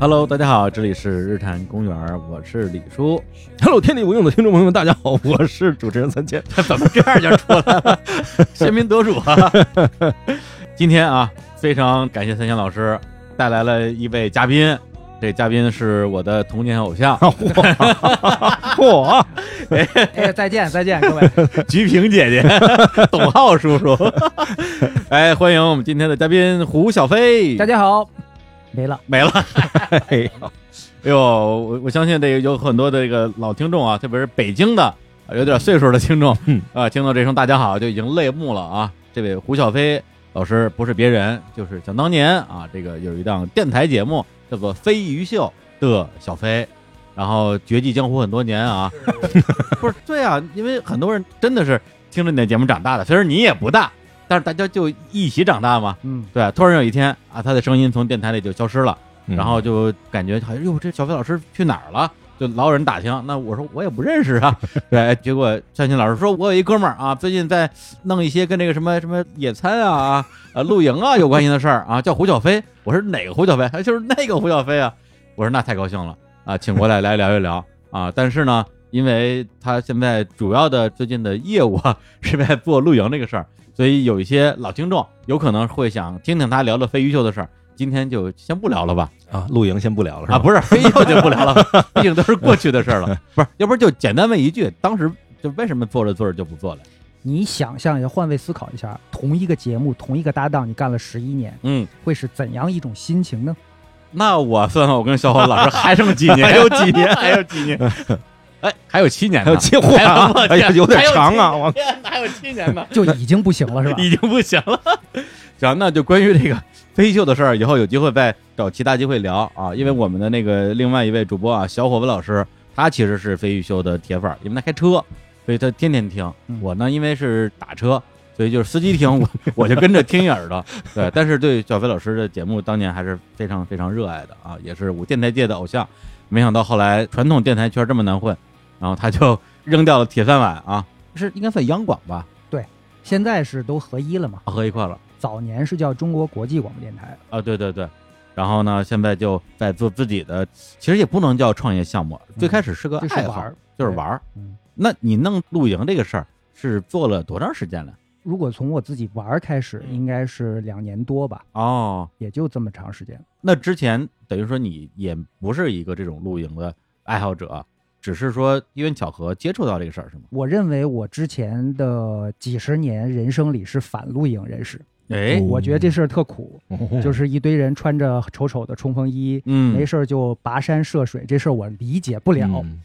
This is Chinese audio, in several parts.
Hello，大家好，这里是日坛公园，我是李叔。Hello，天地无用的听众朋友们，大家好，我是主持人三千。怎么这样就出来了？先民得主啊！今天啊，非常感谢三千老师带来了一位嘉宾，这嘉宾是我的童年偶像嚯，哎，再见再见，各位，菊萍姐姐、董浩叔叔。哎，欢迎我们今天的嘉宾胡小飞。大家好，没了，没了。哎呦，我我相信这个有很多的这个老听众啊，特别是北京的啊有点岁数的听众嗯啊，听到这声“大家好”就已经泪目了啊。这位胡小飞老师不是别人，就是想当年啊，这个有一档电台节目叫做《飞鱼秀》的小飞，然后绝迹江湖很多年啊。不是对啊，因为很多人真的是听着你的节目长大的，虽然你也不大，但是大家就一起长大嘛。嗯，对，突然有一天啊，他的声音从电台里就消失了。嗯然后就感觉好像哟，这小飞老师去哪儿了？就老有人打听。那我说我也不认识啊。对，结果相信老师说，我有一哥们儿啊，最近在弄一些跟这个什么什么野餐啊、啊露营啊有关系的事儿啊，叫胡小飞。我说哪个胡小飞？他就是那个胡小飞啊。我说那太高兴了啊，请过来来聊一聊啊。但是呢，因为他现在主要的最近的业务啊是在做露营这个事儿，所以有一些老听众有可能会想听听他聊聊飞鱼秀的事儿。今天就先不聊了吧。啊，露营先不聊了是吧？啊，不是飞鱼秀就不聊了，毕竟都是过去的事儿了。不是，要不然就简单问一句，当时就为什么做着做着就不做了？你想象一下，换位思考一下，同一个节目，同一个搭档，你干了十一年，嗯，会是怎样一种心情呢？那我算算，我跟小伙老师还剩几年？还有几年还有几年？哎，还有七年呢，还有计划啊我，哎呀，天有点长啊，我七年还有七年呢，就已经不行了，是吧？已经不行了。行，那就关于这个飞秀的事儿，以后有机会再找其他机会聊啊。因为我们的那个另外一位主播啊，小伙子老师，他其实是飞鱼秀的铁粉儿，因为他开车，所以他天天听。嗯我呢，因为是打车，所以就是司机听，我我就跟着听一耳朵。对，但是对小飞老师的节目当年还是非常非常热爱的啊，也是我电台界的偶像。没想到后来传统电台圈这么难混，然后他就扔掉了铁饭碗啊，是应该算央广吧，对。现在是都合一了嘛？合一块了。早年是叫中国国际广播电台，啊，对对对，然后呢，现在就在做自己的，其实也不能叫创业项目，最开始是个爱好就是玩儿，就是玩儿。嗯，那你弄露营这个事儿是做了多长时间了？如果从我自己玩儿开始，应该是两年多吧，哦，也就这么长时间。那之前等于说你也不是一个这种露营的爱好者，只是说因为巧合接触到这个事儿是吗？我认为我之前的几十年人生里是反露营人士，哎，我觉得这事儿特苦，哦就是一堆人穿着丑丑的冲锋衣，嗯，没事儿就跋山涉水，这事儿我理解不了。嗯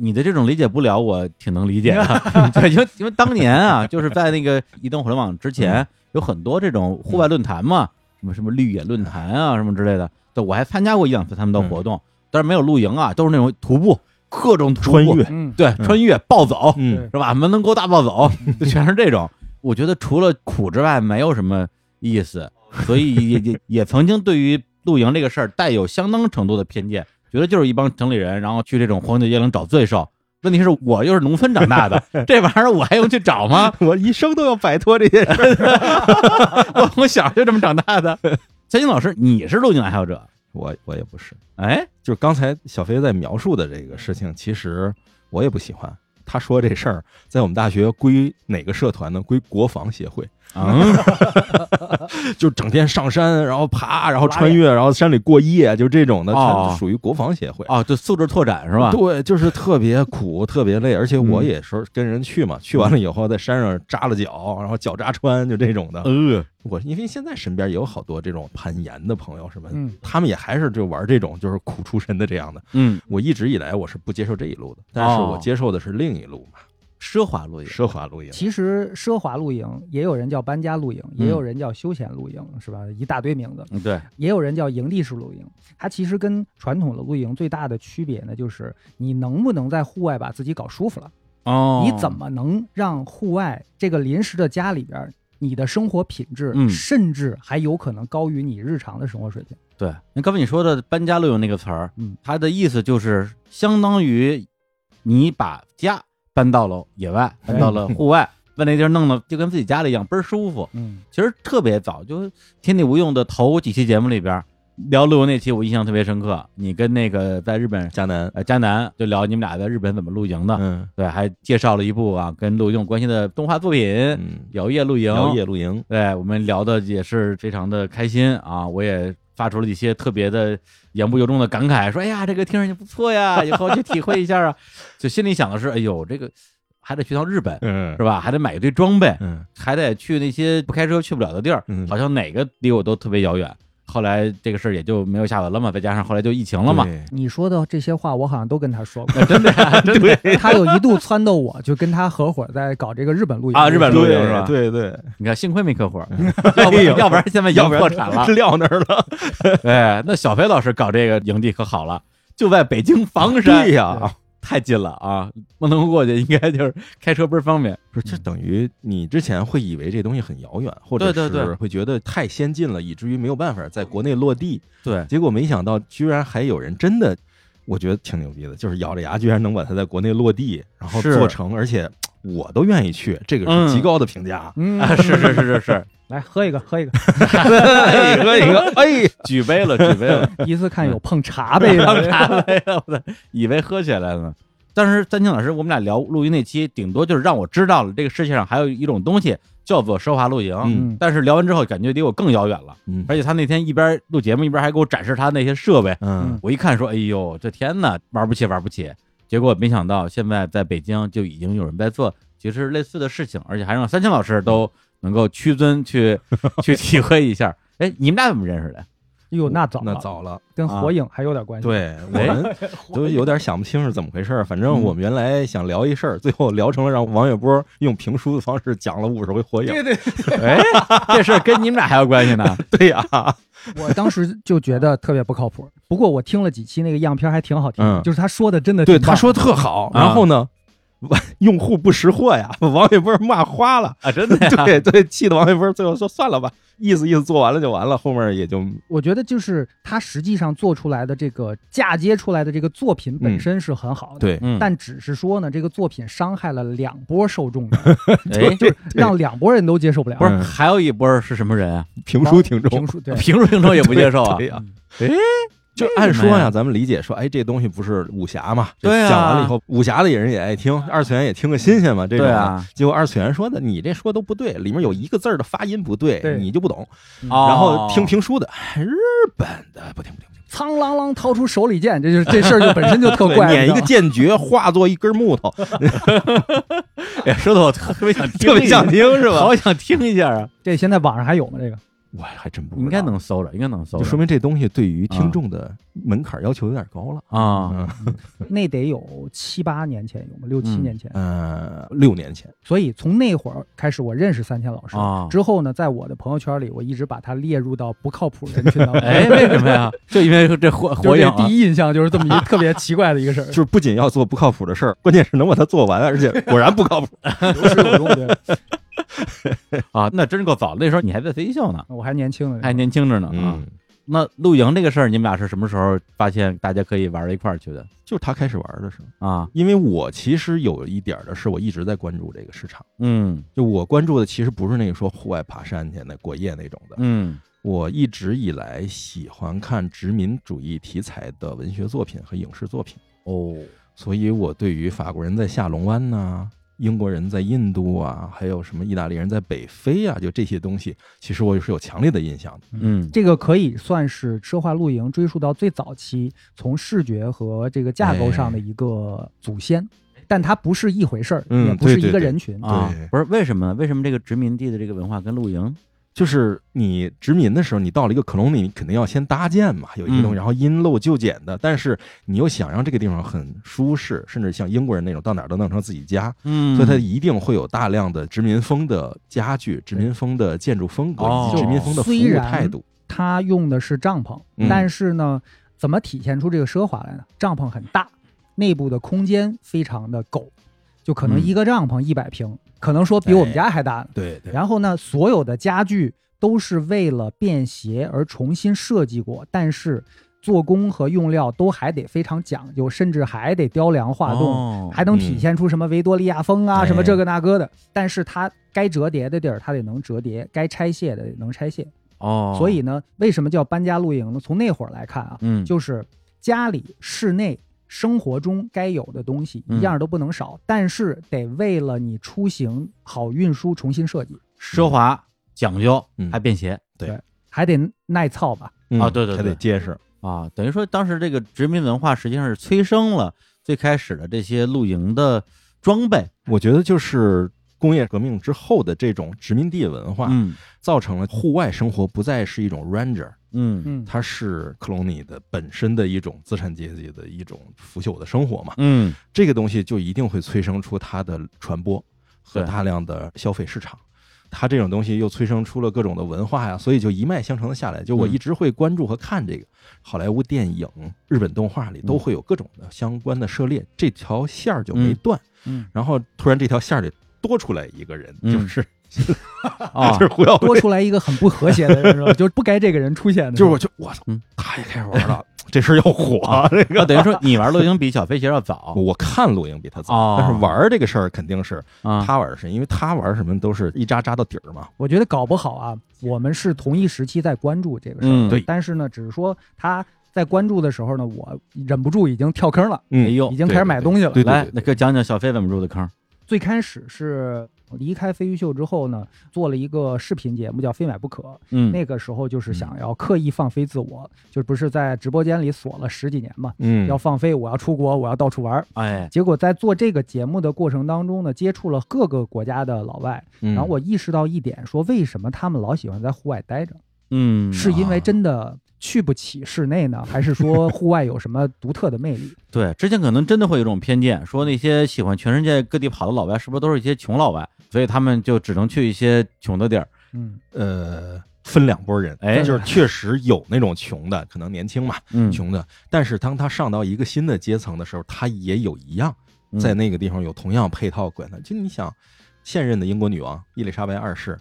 你的这种理解不了，我挺能理解的。对，因为因为当年啊，就是在那个移动互联网之前，有很多这种户外论坛嘛，什么什么绿野论坛啊，什么之类的。对，我还参加过一两次他们的活动，但是没有露营啊，都是那种徒步，各种穿越，嗯，对，穿越暴走，嗯，是吧？门能沟大暴走，就全是这种。我觉得除了苦之外，没有什么意思，所以也也也曾经对于露营这个事儿带有相当程度的偏见，觉得就是一帮城里人，然后去这种荒郊野岭找罪受。问题是我又是农村长大的，这玩意儿我还用去找吗？我一生都要摆脱这些事儿。我我小就这么长大的。三星老师，你是露营爱好者？我我也不是，哎，就是刚才小飞在描述的这个事情，其实我也不喜欢。他说这事儿在我们大学归哪个社团呢？归国防协会，嗯，就整天上山，然后爬，然后穿越，然后山里过夜，就这种的，哦属于国防协会。啊，就素质拓展是吧？对，就是特别苦，特别累，而且我嗯也是跟人去嘛，去完了以后在山上扎了脚，然后脚扎穿，就这种的。呃，我因为现在身边也有好多这种攀岩的朋友什么他们也还是就玩这种就是苦出身的这样的。嗯，我一直以来我是不接受这一路的，但是哦我接受的是另一路嘛，奢华露营，奢华露营。其实奢华露营也有人叫搬家露营，嗯也有人叫休闲露营，是吧？一大堆名字，嗯，对，也有人叫营地式露营。它其实跟传统的露营最大的区别呢，就是你能不能在户外把自己搞舒服了。哦，你怎么能让户外这个临时的家里边，你的生活品质，嗯甚至还有可能高于你日常的生活水平？对，那刚才你说的搬家露营那个词儿，嗯，它的意思就是相当于你把家搬到了野外，搬到了户外，把那地儿弄得就跟自己家里一样，倍儿舒服。嗯，其实特别早，就天地无用的头几期节目里边，聊露营那期，我印象特别深刻。你跟那个在日本迦南，呃迦南就聊你们俩在日本怎么露营的，嗯。对，还介绍了一部啊跟露营有关系的动画作品《嗯，摇曳露营》。摇曳露营，对我们聊的也是非常的开心啊，我也发出了一些特别的言不由衷的感慨，说哎呀，这个听上去不错呀，以后去体会一下啊。就心里想的是，哎呦，这个还得去趟日本嗯是吧？还得买一堆装备，嗯还得去那些不开车去不了的地儿，嗯好像哪个离我都特别遥远。后来这个事儿也就没有下文了嘛，再加上后来就疫情了嘛，对。你说的这些话，我好像都跟他说过。真的呀，真的他有一度撺掇我，就跟他合伙在搞这个日本露营啊日本露营是吧？对对，你看幸亏没合伙，要不然现在要破产了。撂那儿了。哎，那小飞老师搞这个营地可好了，就在北京房山，对呀，太近了啊，不能过去，应该就是开车倍儿方便。不是，这等于你之前会以为这东西很遥远，或者是会觉得太先进了，以至于没有办法在国内落地。对，结果没想到，居然还有人真的，我觉得挺牛逼的，就是咬着牙居然能把它在国内落地，然后做成，而且我都愿意去，这个嗯是极高的评价。嗯啊，是是是是是，来喝一个，喝一个。哎，喝一个，哎，举杯了，举杯了，第一次看有碰茶杯当的，茶杯的以为喝起来了呢。但是三清老师，我们俩聊录音那期，顶多就是让我知道了这个世界上还有一种东西叫做奢华露营。嗯但是聊完之后，感觉离我更遥远了。嗯而且他那天一边录节目，一边还给我展示他那些设备。嗯我一看说：“哎呦，这天呐，玩不起，玩不起。”结果没想到，现在在北京就已经有人在做其实类似的事情，而且还让三清老师都能够屈尊去 去体会一下。哎，你们俩怎么认识的？哟，那早了，那早了。跟火影还有点关系。对我们都有点想不清是怎么回事儿。反正我们原来想聊一事儿，最后聊成了让王月波用评书的方式讲了五十回火影。对，哎，这事儿跟你们俩还有关系呢？对呀，我当时就觉得特别不靠谱。不过我听了几期那个样片还挺好听，嗯就是他说的真的对，他说特好。啊然后呢，用户不识货呀，王玥波骂花了。啊，真的呀？对对，气得王玥波最后说算了吧，意思意思做完了就完了，后面也就我觉得就是他实际上做出来的这个嫁接出来的这个作品本嗯身是很好的，对。嗯，但只是说呢，这个作品伤害了两波受众的，哎，就是让两波人都接受不了。不是嗯还有一波是什么人啊？评书听众评，书对，评书听众也不接受啊？对呀哎，就按说呀，咱们理解说，哎，这东西不是武侠嘛？对啊讲完了以后，武侠的人也爱听，二次元也听个新鲜嘛。这种的对啊，结果二次元说的，你这说都不对，里面有一个字儿的发音不对，对你就不懂。哦然后听评书的，哎日本的不听不听不听，苍啷啷掏出手里剑，这就是这事儿就本身就特怪。捻一个剑诀化作一根木头，哎，说的我特别想听，特别想，听是吧？好想听一下啊！这现在网上还有吗？这个我还真不知道应该，能搜着，应该能搜着，就说明这东西对于听众的门槛要求有点高了。啊，那得有七八年前有吗？六七嗯年前。呃，六年前，所以从那会儿开始，我认识三千老师。啊之后呢，在我的朋友圈里，我一直把他列入到不靠谱人群当中。哎，为什么呀？就因为这火就是火影啊第一印象就是这么一特别奇怪的一个事儿，就是不仅要做不靠谱的事儿，关键是能把它做完，而且果然不靠谱。有始有终。对，啊，那真够早，那时候你还在飞校呢，我还年轻呢，还年轻着呢啊。嗯，那露营这个事儿，你们俩是什么时候发现大家可以玩到一块儿去的就是他开始玩的时候。啊？因为我其实有一点儿的是，我一直在关注这个市场。嗯就我关注的其实不是那个说户外爬山去那过夜那种的，嗯我一直以来喜欢看殖民主义题材的文学作品和影视作品，哦，所以我对于法国人在下龙湾呐、英国人在印度啊，还有什么意大利人在北非啊，就这些东西，其实我是有强烈的印象的。嗯这个可以算是奢华露营追溯到最早期，从视觉和这个架构上的一个祖先，但它不是一回事儿，嗯也不是一个人群。啊对，不是为什么呢？为什么这个殖民地的这个文化跟露营？就是你殖民的时候，你到了一个 colony，你肯定要先搭建嘛，有一个东西，嗯然后因陋就简的。但是你又想让这个地方很舒适，甚至像英国人那种到哪儿都弄成自己家，嗯所以它一定会有大量的殖民风的家具、殖民风的建筑风格哦以及殖民风的服务态度。它用的是帐篷，嗯但是呢，怎么体现出这个奢华来呢？帐篷很大，内部的空间非常的够，就可能嗯一个帐篷一百平，可能说比我们家还大呢。对对，然后呢，所有的家具都是为了便携而重新设计过，但是做工和用料都还得非常讲究，甚至还得雕梁画栋，哦还能体现出什么维多利亚风啊，哎什么这个那个的。但是它该折叠的地儿，它得能折叠；该拆卸的能拆卸。哦，所以呢，为什么叫搬家露营呢？从那会儿来看啊，嗯，就是家里室内生活中该有的东西嗯。一样都不能少，但是得为了你出行好运输重新设计，奢华讲究嗯。还便携。对。还得耐操吧。嗯啊对对。还得结实。啊，等于说当时这个殖民文化实际上是催生了最开始的这些露营的装备，我觉得就是工业革命之后的这种殖民地文化，嗯。造成了户外生活不再是一种 ranger，嗯。嗯，它是克隆尼的本身的一种资产阶级的一种腐朽的生活嘛。嗯。这个东西就一定会催生出它的传播和大量的消费市场。它这种东西又催生出了各种的文化呀，所以就一脉相承的下来。就我嗯。一直会关注和看这个。好莱坞电影、日本动画里都会有各种的相关的涉猎，这条线儿就没断。嗯，然后突然这条线儿里多出来一个人，嗯。就是 啊就是胡耀多，出来一个很不和谐的人是吧？就不该这个人出现的，就是我就我操嗯，太开玩了，这事儿要火啊！这个。那等于说你玩露营比小飞鞋要早。我看露营比他早，哦。但是玩这个事儿肯定是啊，他玩儿是因为他玩什么都是一扎扎到底儿嘛。我觉得搞不好啊，我们是同一时期在关注这个事儿，嗯。对。但是呢，只是说他在关注的时候呢，我忍不住已经跳坑了，哎呦。已经开始买东西了。对对。来，那给讲讲小飞怎么入的坑。最开始是离开飞鱼秀之后呢，做了一个视频节目叫《非买不可》，嗯，那个时候就是想要刻意放飞自我，就不是在直播间里锁了十几年嘛，嗯，要放飞，我要出国，我要到处玩儿。哎，结果在做这个节目的过程当中呢，接触了各个国家的老外，嗯，然后我意识到一点，说为什么他们老喜欢在户外待着？嗯，是因为真的去不起室内呢，还是说户外有什么独特的魅力？对，之前可能真的会有一种偏见，说那些喜欢全世界各地跑的老外，是不是都是一些穷老外？所以他们就只能去一些穷的地儿。嗯，呃分两拨人，哎就是确实有那种穷的，可能年轻嘛，嗯，穷的，但是当他上到一个新的阶层的时候，他也有一样嗯在那个地方有同样配套管他。就你想，现任的英国女王伊丽莎白二世，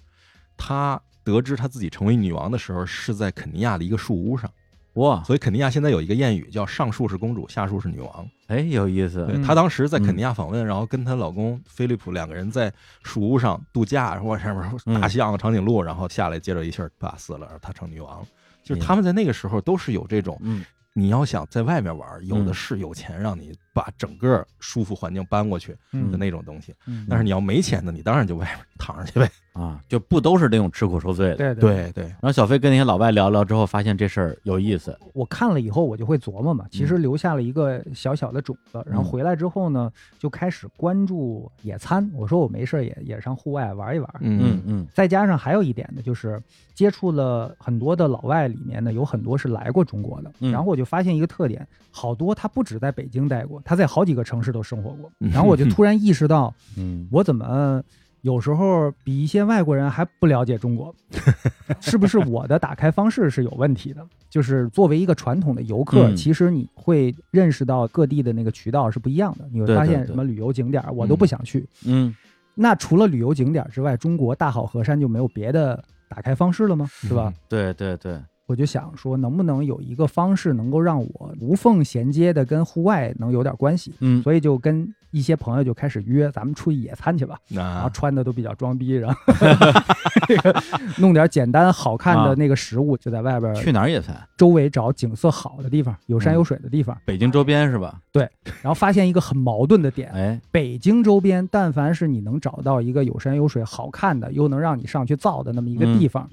她得知她自己成为女王的时候，是在肯尼亚的一个树屋上。哇，所以肯尼亚现在有一个谚语叫“上树是公主，下树是女王”。哎，有意思。她当时在肯尼亚访问，然后跟她老公菲利普两个人在树屋上度假，然后上面大西洋、长颈鹿，然后下来接着一气儿把死了，然后她成女王。就是他们在那个时候都是有这种，嗯，你要想在外面玩，有的嗯是有钱让你把整个舒服环境搬过去嗯的那种东西。嗯但是你要没钱的，你当然就外面躺着去呗。啊，就不都是那种吃苦受罪的。对对。对对，然后小飞跟那些老外聊聊之后，发现这事儿有意思。我看了以后，我就会琢磨嘛，其实留下了一个小小的种子。然后回来之后呢，就开始关注野餐。我说我没事儿也也上户外玩一玩。嗯嗯再加上还有一点呢，就是接触了很多的老外，里面呢有很多是来过中国的。嗯然后我就发现一个特点，好多他不止在北京待过，他在好几个城市都生活过。嗯然后我就 突然意识到，嗯，我怎么有时候比一些外国人还不了解中国？是不是我的打开方式是有问题的？就是作为一个传统的游客，嗯其实你会认识到各地的那个渠道是不一样的。你会发现什么旅游景点我都不想去。嗯那除了旅游景点之外，中国大好河山就没有别的打开方式了吗？是吧？对对对，我就想说，能不能有一个方式能够让我无缝衔接的跟户外能有点关系？嗯所以就跟一些朋友就开始约，咱们出去野餐去吧。然后穿的都比较装逼，然后 这个弄点简单好看啊的那个食物，就在外边去哪儿野餐？周围找景色好的地方，有山嗯有水的地方。北京周边是吧？对然后发现一个很矛盾的点：哎，北京周边，但凡是你能找到一个有山有水、好看的，又能让你上去造的那么一个地方，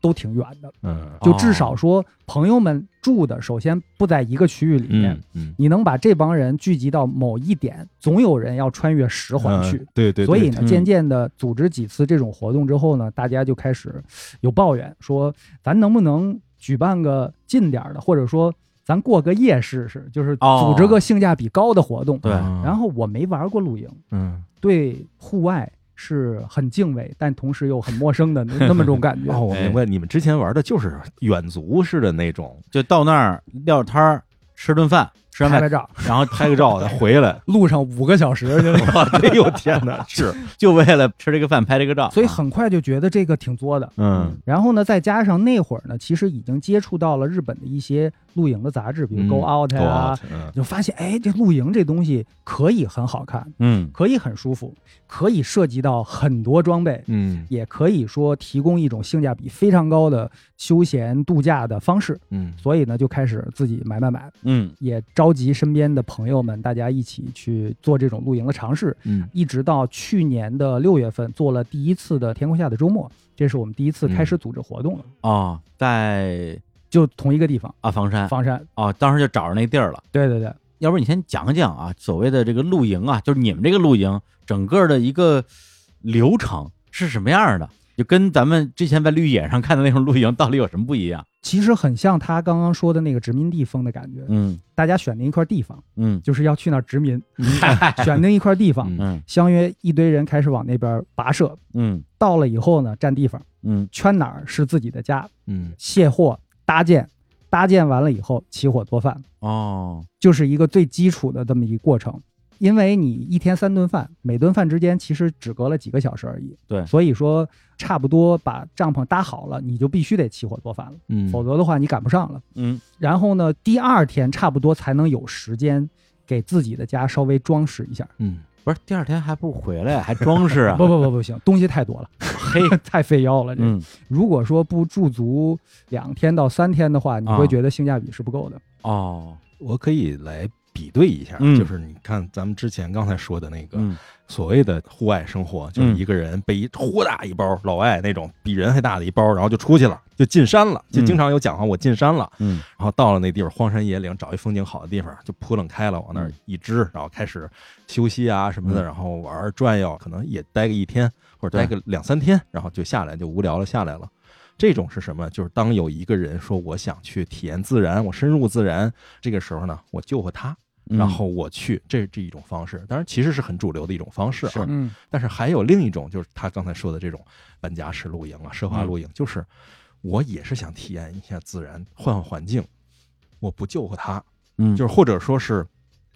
都挺远的。嗯就至少说，朋友们住的首先不在一个区域里面。嗯嗯，你能把这帮人聚集到某一点，总有人要穿越十环去。嗯对对，所以呢，嗯渐渐的组织几次这种活动之后呢，大家就开始有抱怨，说咱能不能举办个近点的，或者说咱过个夜试试，就是哦组织个性价比高的活动。对啊然后我没玩过露营，嗯对户外是很敬畏，但同时又很陌生的那 那么种感觉。哦，我明白，你们之前玩的就是远足式的那种，就到那儿撂摊儿吃顿饭，吃完饭，拍拍照，然后拍个照再回来。路上五个小时，就哎呦天哪，是，就为了吃这个饭拍这个照，所以很快就觉得这个挺作的。嗯然后呢，再加上那会儿呢，其实已经接触到了日本的一些露营的杂志，比如嗯 Go Out 呀、Go Out，嗯就发现哎，这露营这东西可以很好看，嗯可以很舒服，可以涉及到很多装备，嗯也可以说提供一种性价比非常高的休闲度假的方式。嗯所以呢，就开始自己买买买，嗯也召集身边的朋友们，大家一起去做这种露营的尝试。嗯一直到去年的六月份，做了第一次的天空下的周末，这是我们第一次开始组织活动了，哦，在就同一个地方，啊房山房山。哦，当时就找着那地儿了。对对对，要不然你先讲讲啊，所谓的这个露营啊，就是你们这个露营整个的一个流程是什么样的？就跟咱们之前在绿野上看的那种露营到底有什么不一样？其实很像他刚刚说的那个殖民地风的感觉。嗯大家选定一块地方，嗯就是要去那儿殖民，选定一块地方，嗯嗯相约一堆人开始往那边跋涉。嗯到了以后呢，占地方，嗯圈哪儿是自己的家，嗯卸货、搭建，搭建完了以后起火做饭，哦就是一个最基础的这么一个过程。因为你一天三顿饭，每顿饭之间其实只隔了几个小时而已，对所以说差不多把帐篷搭好了，你就必须得起火做饭了，嗯，否则的话你赶不上了。嗯然后呢，第二天差不多才能有时间给自己的家稍微装饰一下。嗯不是第二天还不回来，还装饰啊？不不不不行，东西太多了，嘿，太费腰了。这、嗯如果说不驻足两天到三天的话，你啊会觉得性价比是不够的。哦我可以来比对一下，嗯。就是你看咱们之前刚才说的那个嗯。所谓的户外生活，就是一个人背一豁大一包，老外那种比人还大的一包，然后就出去了，就进山了，就经常有讲话，我进山了，嗯。然后到了那地方荒山野岭，找一风景好的地方，就扑棱开了，往那儿嗯。一支，然后开始休息啊什么的，嗯。然后玩儿转悠，可能也待个一天或者待个两三天，然后就下来就无聊了下来了。这种是什么？就是当有一个人说我想去体验自然，我深入自然，这个时候呢，我救活他，嗯然后我去，这是这一种方式。当然，其实是很主流的一种方式。嗯但是还有另一种，就是他刚才说的这种搬家式露营啊、奢华露营，就是我也是想体验一下自然，换换环境。我不救活他，嗯就是或者说是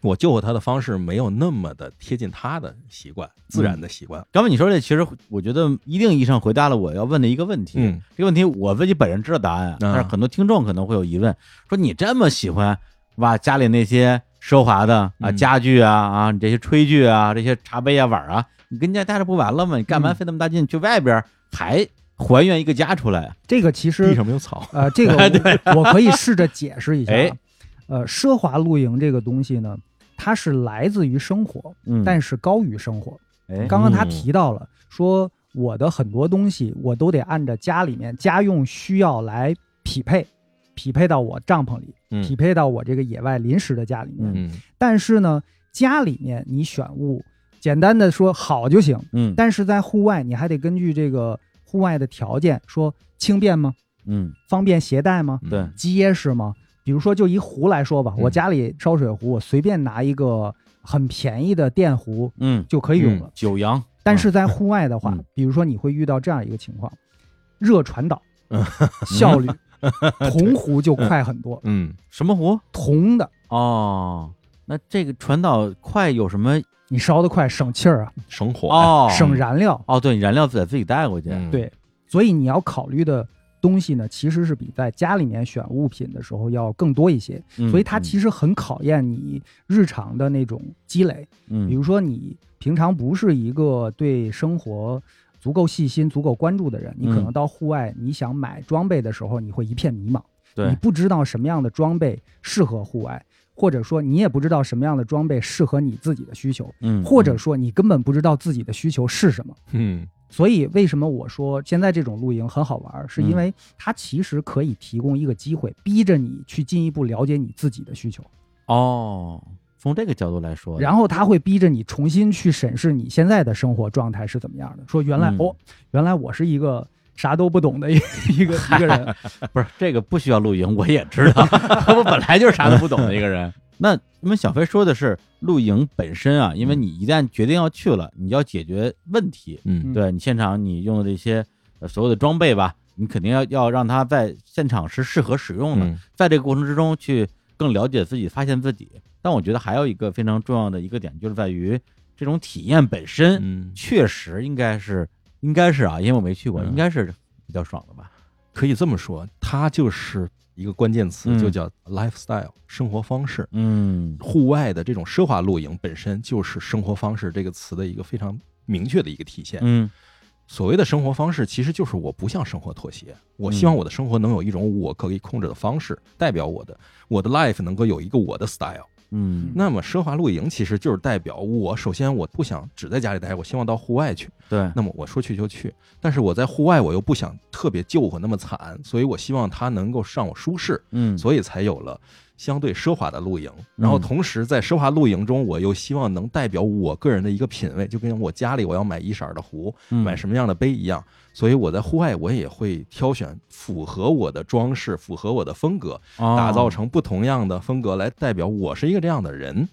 我救活他的方式没有那么的贴近他的习惯、自然的习惯。刚才你说这，其实我觉得一定意义上回答了我要问的一个问题。嗯，这个问题我自己本人知道答案，但是很多听众可能会有疑问，说你这么喜欢把家里那些奢华的啊嗯家具啊啊，你这些炊具啊，这些茶杯啊碗啊，你跟家待着不完了吗？你干嘛嗯费那么大劲去外边还还原一个家出来啊？这个其实地实上没有草。呃，这个 我我可以试着解释一下啊。哎呃，奢华露营这个东西呢，它是来自于生活，嗯，但是高于生活。哎，刚刚他嗯提到了，说我的很多东西我都得按照家里面家用需要来匹配，匹配到我帐篷里，嗯匹配到我这个野外临时的家里面。嗯。但是呢，家里面你选物，简单的说好就行，嗯。但是在户外你还得根据这个户外的条件，说轻便吗？嗯。方便携带吗？嗯。对。结实吗？比如说，就一壶来说吧，嗯。我家里烧水壶，我随便拿一个很便宜的电壶嗯，就可以用了。九阳，但是在户外的话，嗯。比如说你会遇到这样一个情况，热传导嗯，效率 铜壶就快很多，嗯什么壶？铜的哦，那这个传导快有什么？你烧得快，省气儿啊，省火哦，省燃料。哦，对，燃料得自己带过去。嗯对，所以你要考虑的东西呢，其实是比在家里面选物品的时候要更多一些。嗯所以它其实很考验你日常的那种积累。嗯，比如说，你平常不是一个对生活足够细心、足够关注的人，你可嗯。能到户外，你想买装备的时候，你会一片迷茫，对。你不知道什么样的装备适合户外，或者说你也不知道什么样的装备适合你自己的需求，嗯，或者说你根本不知道自己的需求是什么。嗯。所以，为什么我说现在这种露营很好玩，是因嗯。为它其实可以提供一个机会，逼着你去进一步了解你自己的需求。哦，从这个角度来说，然后他会逼着你重新去审视你现在的生活状态是怎么样的。说原来、嗯哦，原来我是一个啥都不懂的一一个 一个人。不是这个不需要露营，我也知道，我本来就是啥都不懂的一个人。那因为小飞说的是露营本身啊，因为你一旦决定要去了，你要解决问题，嗯对你现场你用的这些呃所有的装备吧，你肯定要要让它在现场是适合使用的，嗯在这个过程之中去更了解自己，发现自己。但我觉得还有一个非常重要的一个点，就是在于这种体验本身，嗯，确实应该是应该是啊，因为我没去过，嗯应该是比较爽的吧？可以这么说，它就是一个关键词，嗯就叫 lifestyle 生活方式。嗯户外的这种奢华露营本身就是生活方式这个词的一个非常明确的一个体现。嗯所谓的生活方式，其实就是我不向生活妥协，我希望我的生活能有一种我可以控制的方式，代表我的我的 life 能够有一个我的 style。嗯那么奢华露营其实就是代表我首先我不想只在家里待，我希望到户外去。对，那么我说去就去，但是我在户外我又不想特别救火那么惨，所以我希望它能够让我舒适，嗯所以才有了相对奢华的露营。然后同时在奢华露营中，我又希望能代表我个人的一个品味，就跟我家里我要买一色的壶，嗯买什么样的杯一样。所以我在户外我也会挑选符合我的装饰、符合我的风格，哦打造成不同样的风格来代表我是一个这样的人。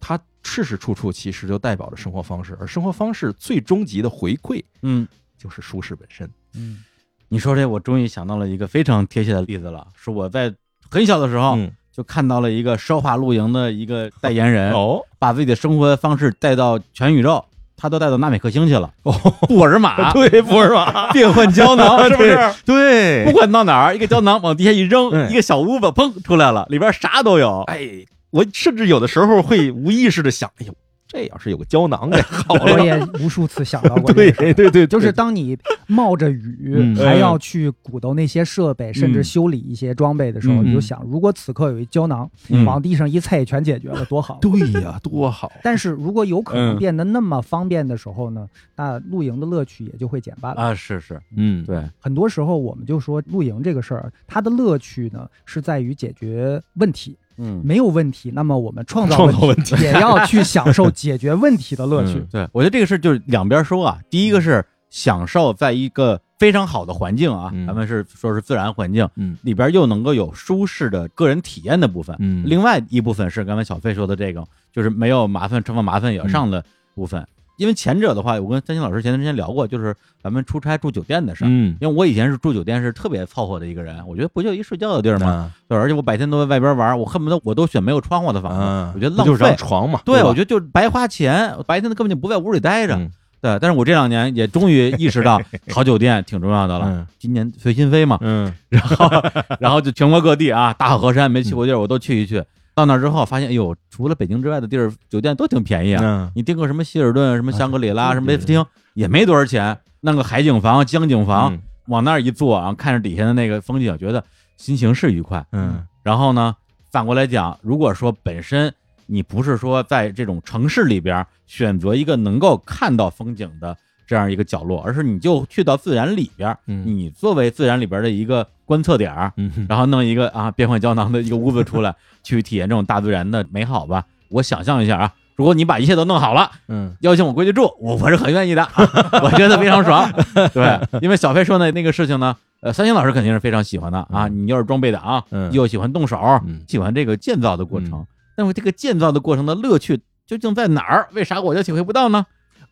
它事事处处其实就代表着生活方式，而生活方式最终极的回馈嗯。就是舒适本身。嗯你说这，我终于想到了一个非常贴切的例子了，是我在很小的时候嗯，就看到了一个奢华露营的一个代言人，哦，把自己的生活方式带到全宇宙，他都带到纳美克星去了。哦，布尔玛 对，布尔玛，变换胶囊，是不是？对不管到哪儿，一个胶囊往地下一扔，嗯。一个小屋子砰出来了，里边啥都有。哎，我甚至有的时候会无意识的想，哎呦，这要是有个胶囊该 好了。我也无数次想到过这对个事儿。对对，就是当你冒着雨嗯还要去鼓捣那些设备，甚至修理一些装备的时候，嗯你就想，如果此刻有一胶囊嗯往地上一踩，全解决了，多好！对呀，多好。但是如果有可能嗯变得那么方便的时候呢，那露营的乐趣也就会减半了。啊，是是，嗯，对，很多时候我们就说露营这个事儿，它的乐趣呢是在于解决问题，嗯，没有问题，那么我们创造创造问题 也要去享受解决问题的乐趣。嗯对，我觉得这个事就是两边说啊。第一个是享受在一个非常好的环境啊，嗯咱们是说是自然环境嗯里边又能够有舒适的个人体验的部分，嗯另外一部分是刚才小飞说的这个，就是没有麻烦，乘风麻烦也要上的部分。因为前者的话，我跟三星老师前段时间聊过，就是咱们出差住酒店的事儿。嗯，因为我以前是住酒店是特别凑合的一个人，我觉得不就一睡觉的地儿吗？啊对，而且我白天都在外边玩，我恨不得我都选没有窗户的房子，嗯，我觉得浪费就是张。床嘛，对，吧我觉得就是白花钱，白天根本就不在屋里待着。嗯对，但是我这两年也终于意识到 好酒店挺重要的了。嗯今年随心飞嘛，嗯然后 然后就全国各地啊，大好河山没去过地儿我都去一去。到那之后发现，哎呦，除了北京之外的地儿，酒店都挺便宜啊。嗯你订个什么希尔顿、什么香格里拉、啊什么威斯汀，也没多少钱。弄个海景房、江景房，嗯往那儿一坐，然后看着底下的那个风景，觉得心情是愉快。嗯然后呢，反过来讲，如果说本身你不是说在这种城市里边选择一个能够看到风景的这样一个角落，而是你就去到自然里边，嗯你作为自然里边的一个观测点儿，嗯然后弄一个啊变换胶囊的一个屋子出来，去体验这种大自然的美好吧。我想象一下啊，如果你把一切都弄好了，嗯邀请我过去住，我我是很愿意的，我觉得非常爽。对，因为小飞说的那个事情呢，呃，三星老师肯定是非常喜欢的啊。你又是装备党啊，嗯又喜欢动手，嗯喜欢这个建造的过程嗯。那么这个建造的过程的乐趣究竟在哪儿？为啥我就体会不到呢？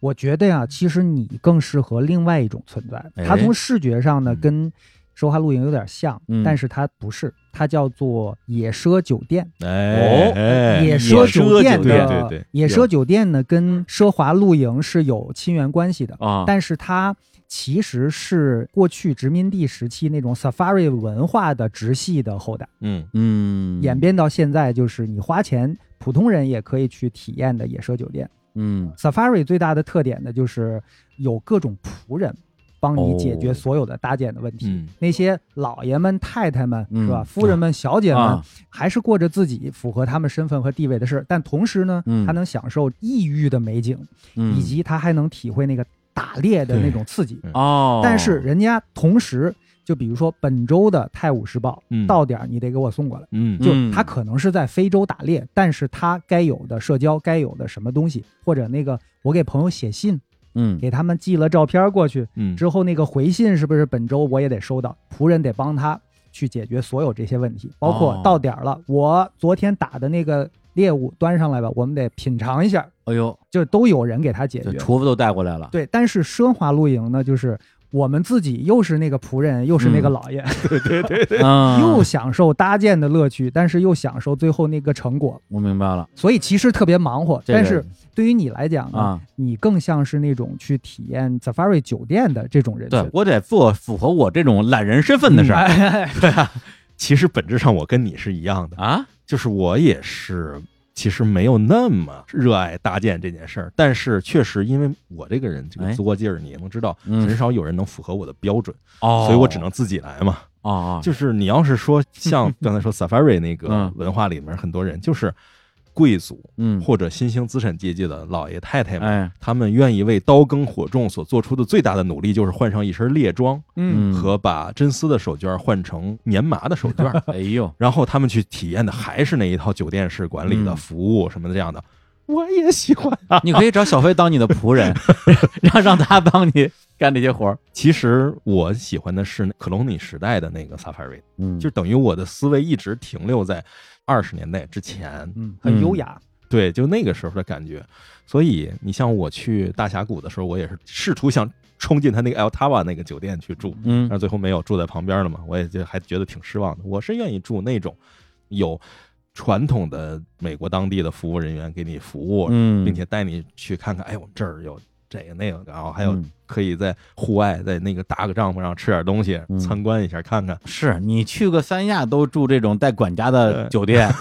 我觉得呀，其实你更适合另外一种存在。哎它从视觉上呢嗯跟奢华露营有点像，嗯但是它不是，它叫做野奢酒店。哎哎野奢奢酒店酒店的对对对野奢酒店呢，跟奢华露营是有亲缘关系的，啊，但是它其实是过去殖民地时期那种 safari 文化的直系的后代，嗯嗯，演变到现在就是你花钱，普通人也可以去体验的野奢酒店。嗯。Safari 最大的特点呢，就是有各种仆人帮你解决哦。所有的搭建的问题。嗯。那些老爷们、太太们嗯是吧？夫人们、小姐们啊，还是过着自己符合他们身份和地位的事，但同时呢，嗯。他能享受异域的美景，嗯。以及他还能体会那个打猎的那种刺激。哦，但是人家同时，就比如说本周的《泰晤士报嗯》，到点儿你得给我送过来。嗯就嗯他可能是在非洲打猎，但是他该有的社交、该有的什么东西，或者那个我给朋友写信，嗯给他们寄了照片过去，嗯之后那个回信是不是本周我也得收到？仆人得帮他去解决所有这些问题，包哦括到点儿了，我昨天打的那个猎物端上来吧，我们得品尝一下，哎呦，就都有人给他解决。厨子都带过来了，对，但是奢华露营呢，就是我们自己又是那个仆人，又是那个老爷，嗯，又享受搭建的乐趣，但是又享受最后那个成果，我明白了。所以其实特别忙活。但是对于你来讲呢，啊，你更像是那种去体验 Safari 酒店的这种人群。对我得做符合我这种懒人身份的事儿。哎 其实本质上我跟你是一样的，啊，就是我也是，其实没有那么热爱搭建这件事儿，但是确实因为我这个人这哎个作劲儿，你也能知道，嗯。很少有人能符合我的标准，哦，所以我只能自己来嘛。哦哦，就是你要是说像 刚才说 Safari 那个嗯。文化里面，很多人就是贵族嗯，或者新兴资产阶级的老爷太太们，哎，他们愿意为刀耕火种所做出的最大的努力，就是换上一身猎装嗯，和把真丝的手绢换成棉麻的手绢。哎呦，然后他们去体验的还是那一套酒店式管理的嗯。服务什么的这样的，我也喜欢啊。你可以找小飞当你的仆人，让让他帮你干这些活儿。其实我喜欢的是克隆尼时代的那个 Safari，嗯，就等于我的思维一直停留在二十年代之前，嗯，很优雅。对，就那个时候的感觉。所以你像我去大峡谷的时候，我也是试图想冲进他那个 El Tava 那个酒店去住，嗯但是最后没有住在旁边了嘛，我也就还觉得挺失望的。我是愿意住那种有传统的美国当地的服务人员给你服务，嗯，并且带你去看看，哎，我们这儿有这个那个，然后还有嗯可以在户外在那个搭个帐篷上吃点东西，嗯参观一下看看。是你去个三亚都住这种带管家的酒店，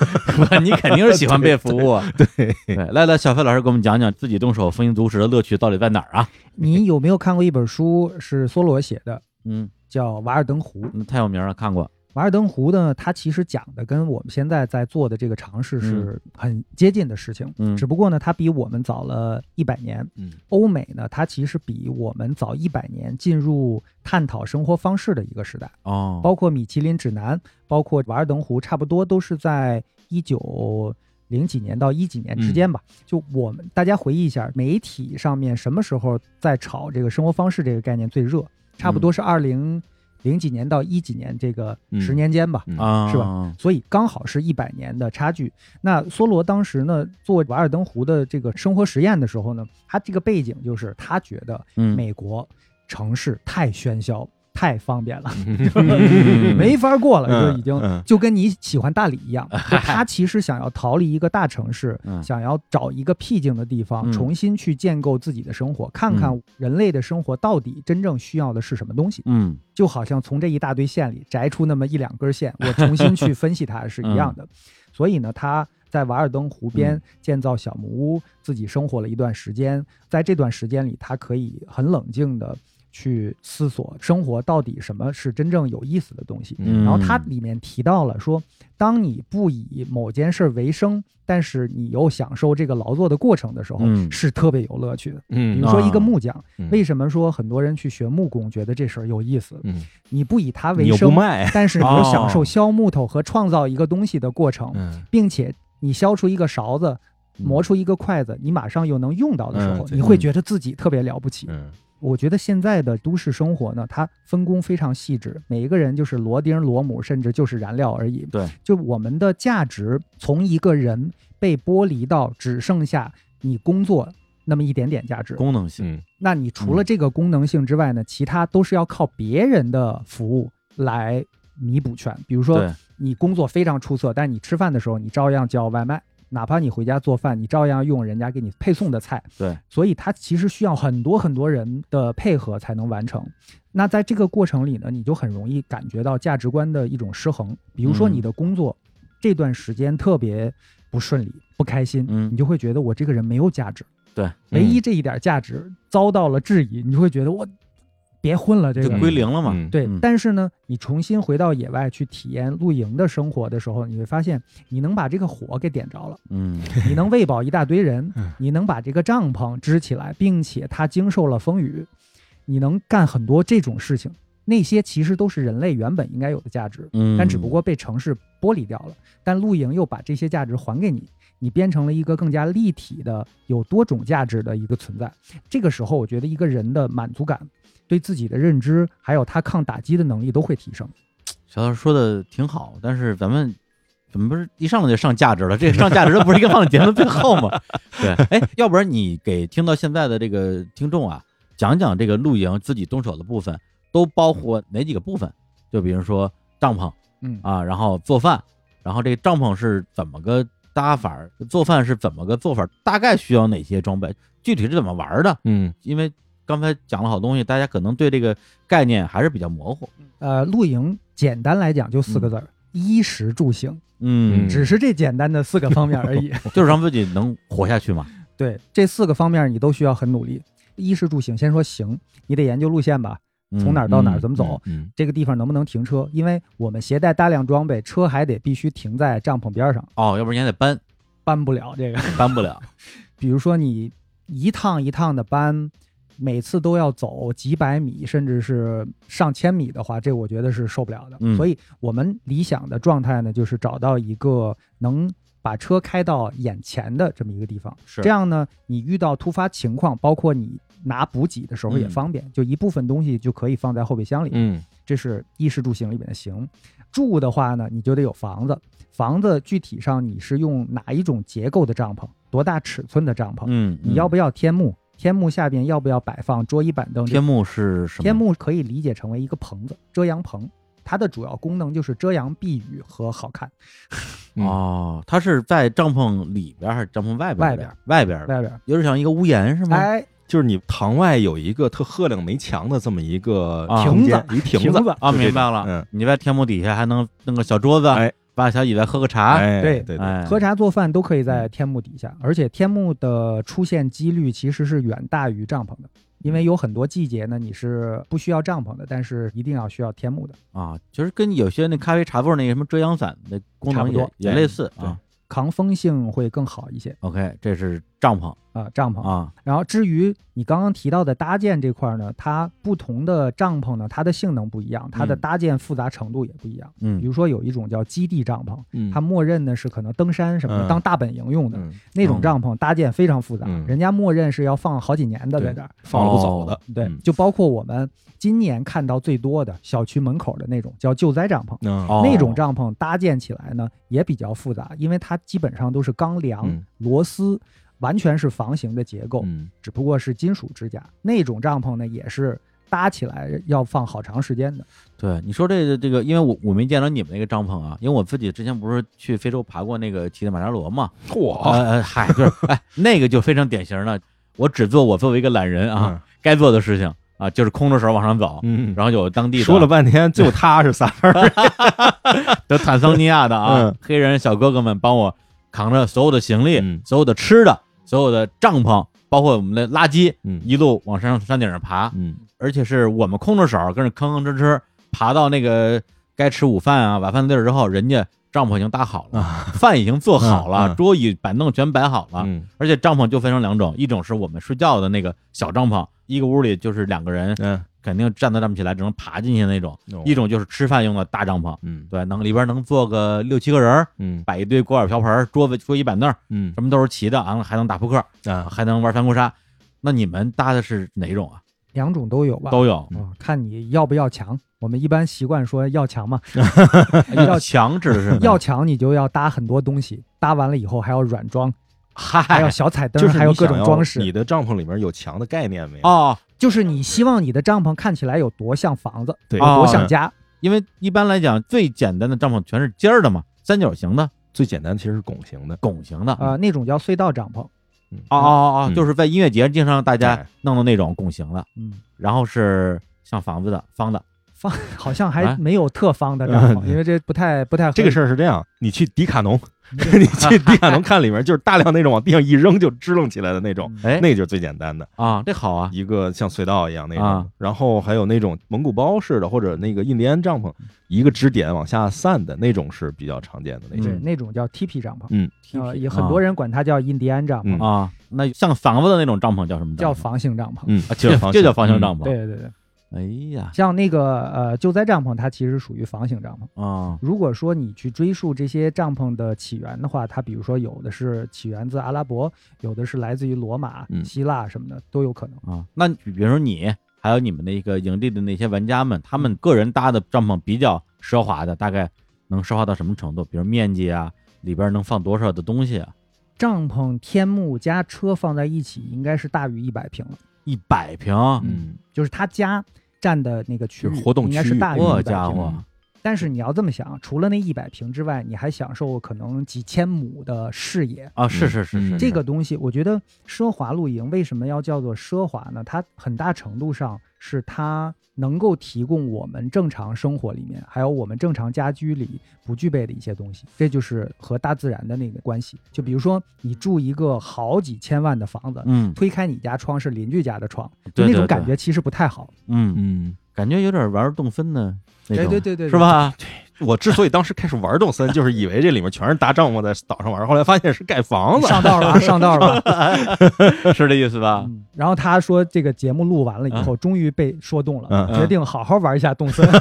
你肯定是喜欢 被服务。对，对，来来，小飞老师给我们讲讲自己动手丰衣足食的乐趣到底在哪儿啊？你有没有看过一本书是梭罗写的，嗯，叫《瓦尔登湖》？那太有名了，看过。瓦尔登湖呢，它其实讲的跟我们现在在做的这个尝试是很接近的事情，嗯只不过呢，它比我们早了一百年。嗯欧美呢，它其实比我们早一百年进入探讨生活方式的一个时代，哦，包括米其林指南，包括瓦尔登湖，差不多都是在一九零几年到一几年之间吧。就我们大家回忆一下，媒体上面什么时候在炒这个生活方式这个概念最热？差不多是二零零几年到一几年这个嗯十年间吧。嗯啊，是吧？所以刚好是一百年的差距。那梭罗当时呢，做瓦尔登湖的这个生活实验的时候呢，他这个背景就是他觉得嗯，美国城市太喧嚣、太方便了，嗯 没法过了，嗯就已经嗯就跟你喜欢大理一样。就他其实想要逃离一个大城市嗯，想要找一个僻静的地方，嗯重新去建构自己的生活，看看人类的生活到底真正需要的是什么东西。嗯就好像从这一大堆线里摘出那么一两根线，我重新去分析它是一样的。所以呢，他在瓦尔登湖边嗯建造小木屋，自己生活了一段时间。在这段时间里，他可以很冷静的去思索生活到底什么是真正有意思的东西。嗯，然后它里面提到了说，当你不以某件事为生，但是你又享受这个劳作的过程的时候，嗯。是特别有乐趣的。比嗯如说一个啊。木匠，嗯。为什么说很多人去学木工，觉得这事儿有意思？嗯，你不以它为生，卖，但是你又享哦。受削木头和创造一个东西的过程，嗯。并且你削出一个勺子，磨出一个筷子，你马上又能用到的时候，嗯你会觉得自己特别了不起。嗯我觉得现在的都市生活呢，它分工非常细致，每一个人就是螺钉、螺母，甚至就是燃料而已。对，就我们的价值从一个人被剥离到只剩下你工作那么一点点价值。功能性，嗯那你除了这个功能性之外呢，其他都是要靠别人的服务来弥补全。比如说，你工作非常出色，但你吃饭的时候你照样叫外卖，哪怕你回家做饭，你照样用人家给你配送的菜。对，所以它其实需要很多很多人的配合才能完成。那在这个过程里呢，你就很容易感觉到价值观的一种失衡。比如说嗯你的工作、这段时间特别不顺利、不开心，嗯你就会觉得我这个人没有价值。对，唯一这一点价值遭到了质疑，你就会觉得我别混了，这就个归零了嘛。嗯对嗯，但是呢，你重新回到野外去体验露营的生活的时候，你会发现你能把这个火给点着了，嗯你能喂饱一大堆人嗯，你能把这个帐篷支起来，并且它经受了风雨，你能干很多这种事情。那些其实都是人类原本应该有的价值，嗯，但只不过被城市剥离掉了。但露营又把这些价值还给你，你变成了一个更加立体的、有多种价值的一个存在。这个时候，我觉得一个人的满足感、对自己的认知，还有他抗打击的能力都会提升。小老师说的挺好，但是咱们怎么不是一上来就上价值了？这个上价值的不是应该放在节目最后吗？对，哎，要不然你给听到现在的这个听众啊，讲讲这个露营自己动手的部分都包括哪几个部分？就比如说帐篷嗯啊，然后做饭，然后这个帐篷是怎么个搭法儿，做饭是怎么个做法，大概需要哪些装备，具体是怎么玩的？嗯因为刚才讲了好东西，大家可能对这个概念还是比较模糊。呃，露营简单来讲就四个字儿：衣食住行，嗯，只是这简单的四个方面而已。就是让自己能活下去嘛。对，这四个方面你都需要很努力。衣食住行，先说行，你得研究路线吧，从哪儿到哪儿怎么走，嗯这个地方能不能停车？因为我们携带大量装备，车还得必须停在帐篷边上，哦，要不然你还得搬，搬不了这个。搬不了。比如说你一趟一趟的搬，每次都要走几百米，甚至是上千米的话，这我觉得是受不了的。嗯所以我们理想的状态呢，就是找到一个能把车开到眼前的这么一个地方。是这样呢，你遇到突发情况，包括你拿补给的时候也嗯方便，就一部分东西就可以放在后备箱里。嗯这是衣食住行里面的行。住的话呢，你就得有房子。房子具体上你是用哪一种结构的帐篷，多大尺寸的帐篷？嗯，你要不要天幕？天幕下边要不要摆放桌椅板凳？天幕是什么？天幕可以理解成为一个棚子，遮阳棚。它的主要功能就是遮阳避雨和好看。嗯哦，它是在帐篷里边儿还是帐篷外边？外边，外边，外边，有点像一个屋檐是吗？哎，就是你堂外有一个特赫亮没墙的这么一个亭子一亭子亭子啊，明白了。嗯，你在天幕底下还能弄个小桌子，哎，把小椅子喝个茶，哎，对对对，哎，喝茶做饭都可以在天幕底下，而且天幕的出现几率其实是远大于帐篷的，因为有很多季节呢你是不需要帐篷的，但是一定要需要天幕的。啊，其实跟有些那咖啡茶座那个什么遮阳伞的功能也差不多也类似啊。抗风性会更好一些 OK，这是帐篷啊，帐篷。啊，然后至于你刚刚提到的搭建这块儿呢，它不同的帐篷呢，它的性能不一样，它的嗯。搭建复杂程度也不一样。比嗯如说有一种叫基地帐篷，嗯。它默认呢是可能登山什么的嗯。当大本营用的嗯。那种嗯。帐篷，搭建非常复杂，嗯。人家默认是要放好几年的在这儿。放了不走的，对嗯，就包括我们今年看到最多的小区门口的那种叫救灾帐篷。那种帐篷搭建起来呢也比较复杂，因为它基本上都是钢梁、嗯。螺丝，完全是房型的结构，嗯。只不过是金属支架。那种帐篷呢也是搭起来要放好长时间的。对，你说这个这个，因为我我没见着你们那个帐篷啊，因为我自己之前不是去非洲爬过那个乞力马扎罗嘛，嚯，呃，呃嗨，就是哎，那个就非常典型的，我只做我作为一个懒人啊，嗯。该做的事情啊，就是空着手往上走，嗯，然后有当地的说了半天就他是仨分儿，得坦桑尼亚的啊，嗯。黑人小哥哥们帮我扛着所有的行李、嗯。所有的吃的、所有的帐篷，包括我们的垃圾，嗯。一路往山山顶上爬，嗯。而且是我们空着手跟着吭吭哧哧爬到那个该吃午饭啊、晚饭的地儿之后，人家帐篷已经搭好了，啊饭已经做好了，桌椅板凳全摆好了，嗯。而且帐篷就分成两种，一种是我们睡觉的那个小帐篷，一个屋里就是两个人，嗯，肯定站都站不起来，只能爬进去那种；哦一种就是吃饭用的大帐篷，嗯对，能里边能坐个六七个人，嗯摆一堆锅碗瓢盆、桌子、桌椅板凳，嗯什么都是齐的啊，还能打扑克，啊，还能玩三国杀。那你们搭的是哪种啊？两种都有吧？都有。啊，看你要不要强。我们一般习惯说要强嘛，要强指的是要强你就要搭很多东西，搭完了以后还要软装，还嗨要小彩灯，就是还有各种装饰。你的帐篷里面有墙的概念没有？哦，就是你希望你的帐篷看起来有多像房子，对。有多哦像家。因为一般来讲，最简单的帐篷全是尖儿的嘛，三角形的、最简单其实是拱形的，拱形的。啊，那种叫隧道帐篷。嗯。哦哦哦，嗯。就是在音乐节经常大家哎。弄的那种拱形的，嗯，然后是像房子的方的。方 好像还啊。没有特方的帐篷，因为这不太不太这个事儿是这样，你去迪卡侬，你去地下能看里面就是大量那种往地上一扔就支棱起来的那种，嗯哎，那个就是最简单的，啊，这好啊，一个像隧道一样那种。啊然后还有那种蒙古包似的，或者那个印第安帐篷，一个支点往下散的那种是比较常见的那种。对那种叫 TP 帐篷，嗯，呃，也很多人管它叫印第安帐篷，嗯啊，那像房子的那种帐篷叫什么？叫房型帐篷。嗯，啊，这叫房型嗯帐篷。对对对，哎呀，像那个呃救灾帐篷，它其实属于房型帐篷。啊，如果说你去追溯这些帐篷的起源的话，它比如说有的是起源自阿拉伯，有的是来自于罗马、嗯希腊什么的都有可能。啊，那比如说你，还有你们那个营地的那些玩家们，他们个人搭的帐篷比较奢华的，大概能奢华到什么程度？比如面积啊，里边能放多少的东西啊？帐篷、天幕加车放在一起，应该是大于一百平了。一百平，嗯就是他家占的那个区域就是活动区域应该是大于我100平家伙，但是你要这么想，除了那一百平之外，你还享受可能几千亩的视野。啊，是是是是，嗯这个东西，我觉得奢华露营为什么要叫做奢华呢？它很大程度上是它能够提供我们正常生活里面，还有我们正常家居里不具备的一些东西。这就是和大自然的那个关系。就比如说，你住一个好几千万的房子，嗯推开你家窗是邻居家的窗，就那种感觉其实不太好。嗯，嗯，感觉有点玩儿动森的那种，对对对对，是？吧？我之所以当时开始玩动森，就是以为这里面全是搭帐篷在岛上玩，后来发现是盖房子。上道了啊，上道了啊。是这意思吧？嗯，然后他说这个节目录完了以后，终于被说动了，嗯决定好好玩一下动森。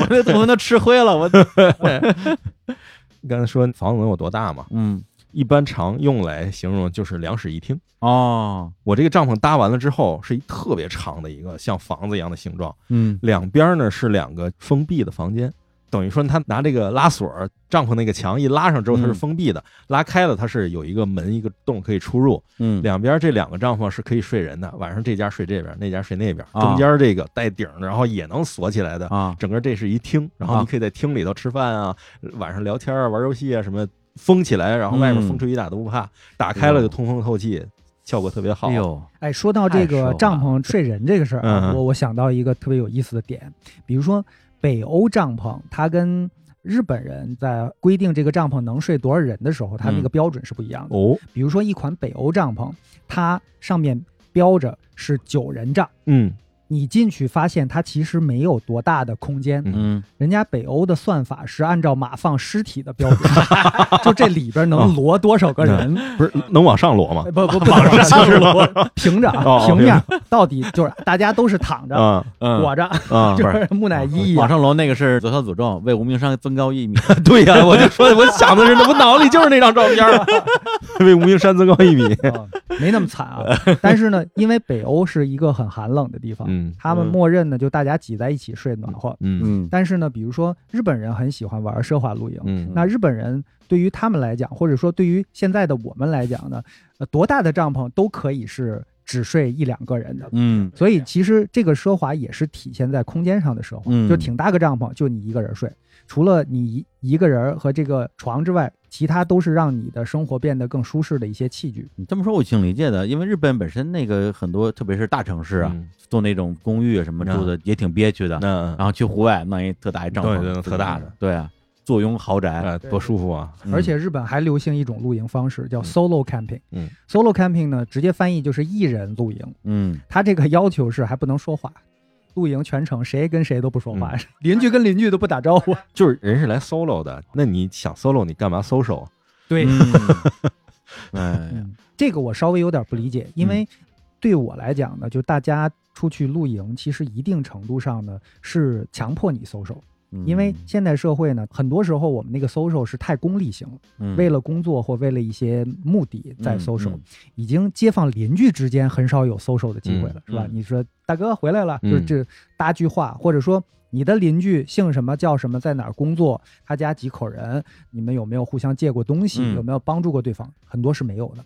我这动森都吃灰了，我 你刚才说房子能有多大嘛？嗯一般常用来形容就是两室一厅。哦。我这个帐篷搭完了之后，是一特别长的一个像房子一样的形状，嗯。两边呢是两个封闭的房间，等于说他拿这个拉锁，帐篷那个墙一拉上之后它是嗯封闭的，拉开了它是有一个门一个洞可以出入，嗯。两边这两个帐篷是可以睡人的，晚上这家睡这边，那家睡那边，啊。中间这个带顶的，然后也能锁起来的，啊。整个这是一厅，然后啊。你可以在厅里头吃饭啊，晚上聊天啊，玩游戏啊什么，封起来，然后外面嗯风吹雨打都不怕，打开了就通风透气，效果特别好。哎呦，哎，说到这个帐篷睡人这个事儿我我想到一个特别有意思的点，比如说北欧帐篷，它跟日本人在规定这个帐篷能睡多少人的时候，它那个标准是不一样的。哦，比如说一款北欧帐篷，它上面标着是九人帐。嗯你进去发现它其实没有多大的空间，嗯嗯人家北欧的算法是按照马放尸体的标准，就这里边能摞多少个人？不是能往上摞吗哎？不不不，往上摞，平着啊，哦平面，到底就是大家都是躺着啊嗯，裹着，啊！就是木乃伊一样。往上摞那个是左小诅咒，为无名山增高一米。对呀，我就说，我想的是，我脑里就是那张照片儿，为无名山增高一米。啊没那么惨啊，但是呢，因为北欧是一个很寒冷的地方，嗯。他们默认呢就大家挤在一起睡暖和。嗯。嗯。但是呢，比如说日本人很喜欢玩奢华露营，嗯。那日本人对于他们来讲，或者说对于现在的我们来讲呢，呃，多大的帐篷都可以是只睡一两个人的。嗯。所以其实这个奢华也是体现在空间上的奢华，嗯。就挺大个帐篷，就你一个人睡，除了你一一个人和这个床之外，其他都是让你的生活变得更舒适的一些器具。你这么说我挺理解的，因为日本本身那个很多，特别是大城市啊，嗯。住那种公寓什么住的也挺憋屈的，嗯。然后去户外弄一特大一帐篷，对对特大的，对啊，坐拥豪宅，哎多舒服啊！嗯。而且日本还流行一种露营方式，叫 solo camping。嗯，solo camping 呢，直接翻译就是一人露营。嗯。它这个要求是还不能说话，露营全程谁跟谁都不说嗯。话，邻居跟邻居都不打招呼。就是人是来 solo 的，那你想 solo，你干嘛 social？对，嗯，这个我稍微有点不理解，因为对我来讲呢，就大家出去露营，其实一定程度上呢是强迫你 social，嗯因为现代社会呢，很多时候我们那个 social 是太功利性了，嗯为了工作或为了一些目的在嗯 social，、嗯已经街坊邻居之间很少有 social 的机会了，嗯是吧？嗯你说大哥回来了，嗯就是这搭句话，或者说。你的邻居姓什么叫什么，在哪儿工作，他家几口人，你们有没有互相借过东西，嗯有没有帮助过对方？很多是没有的。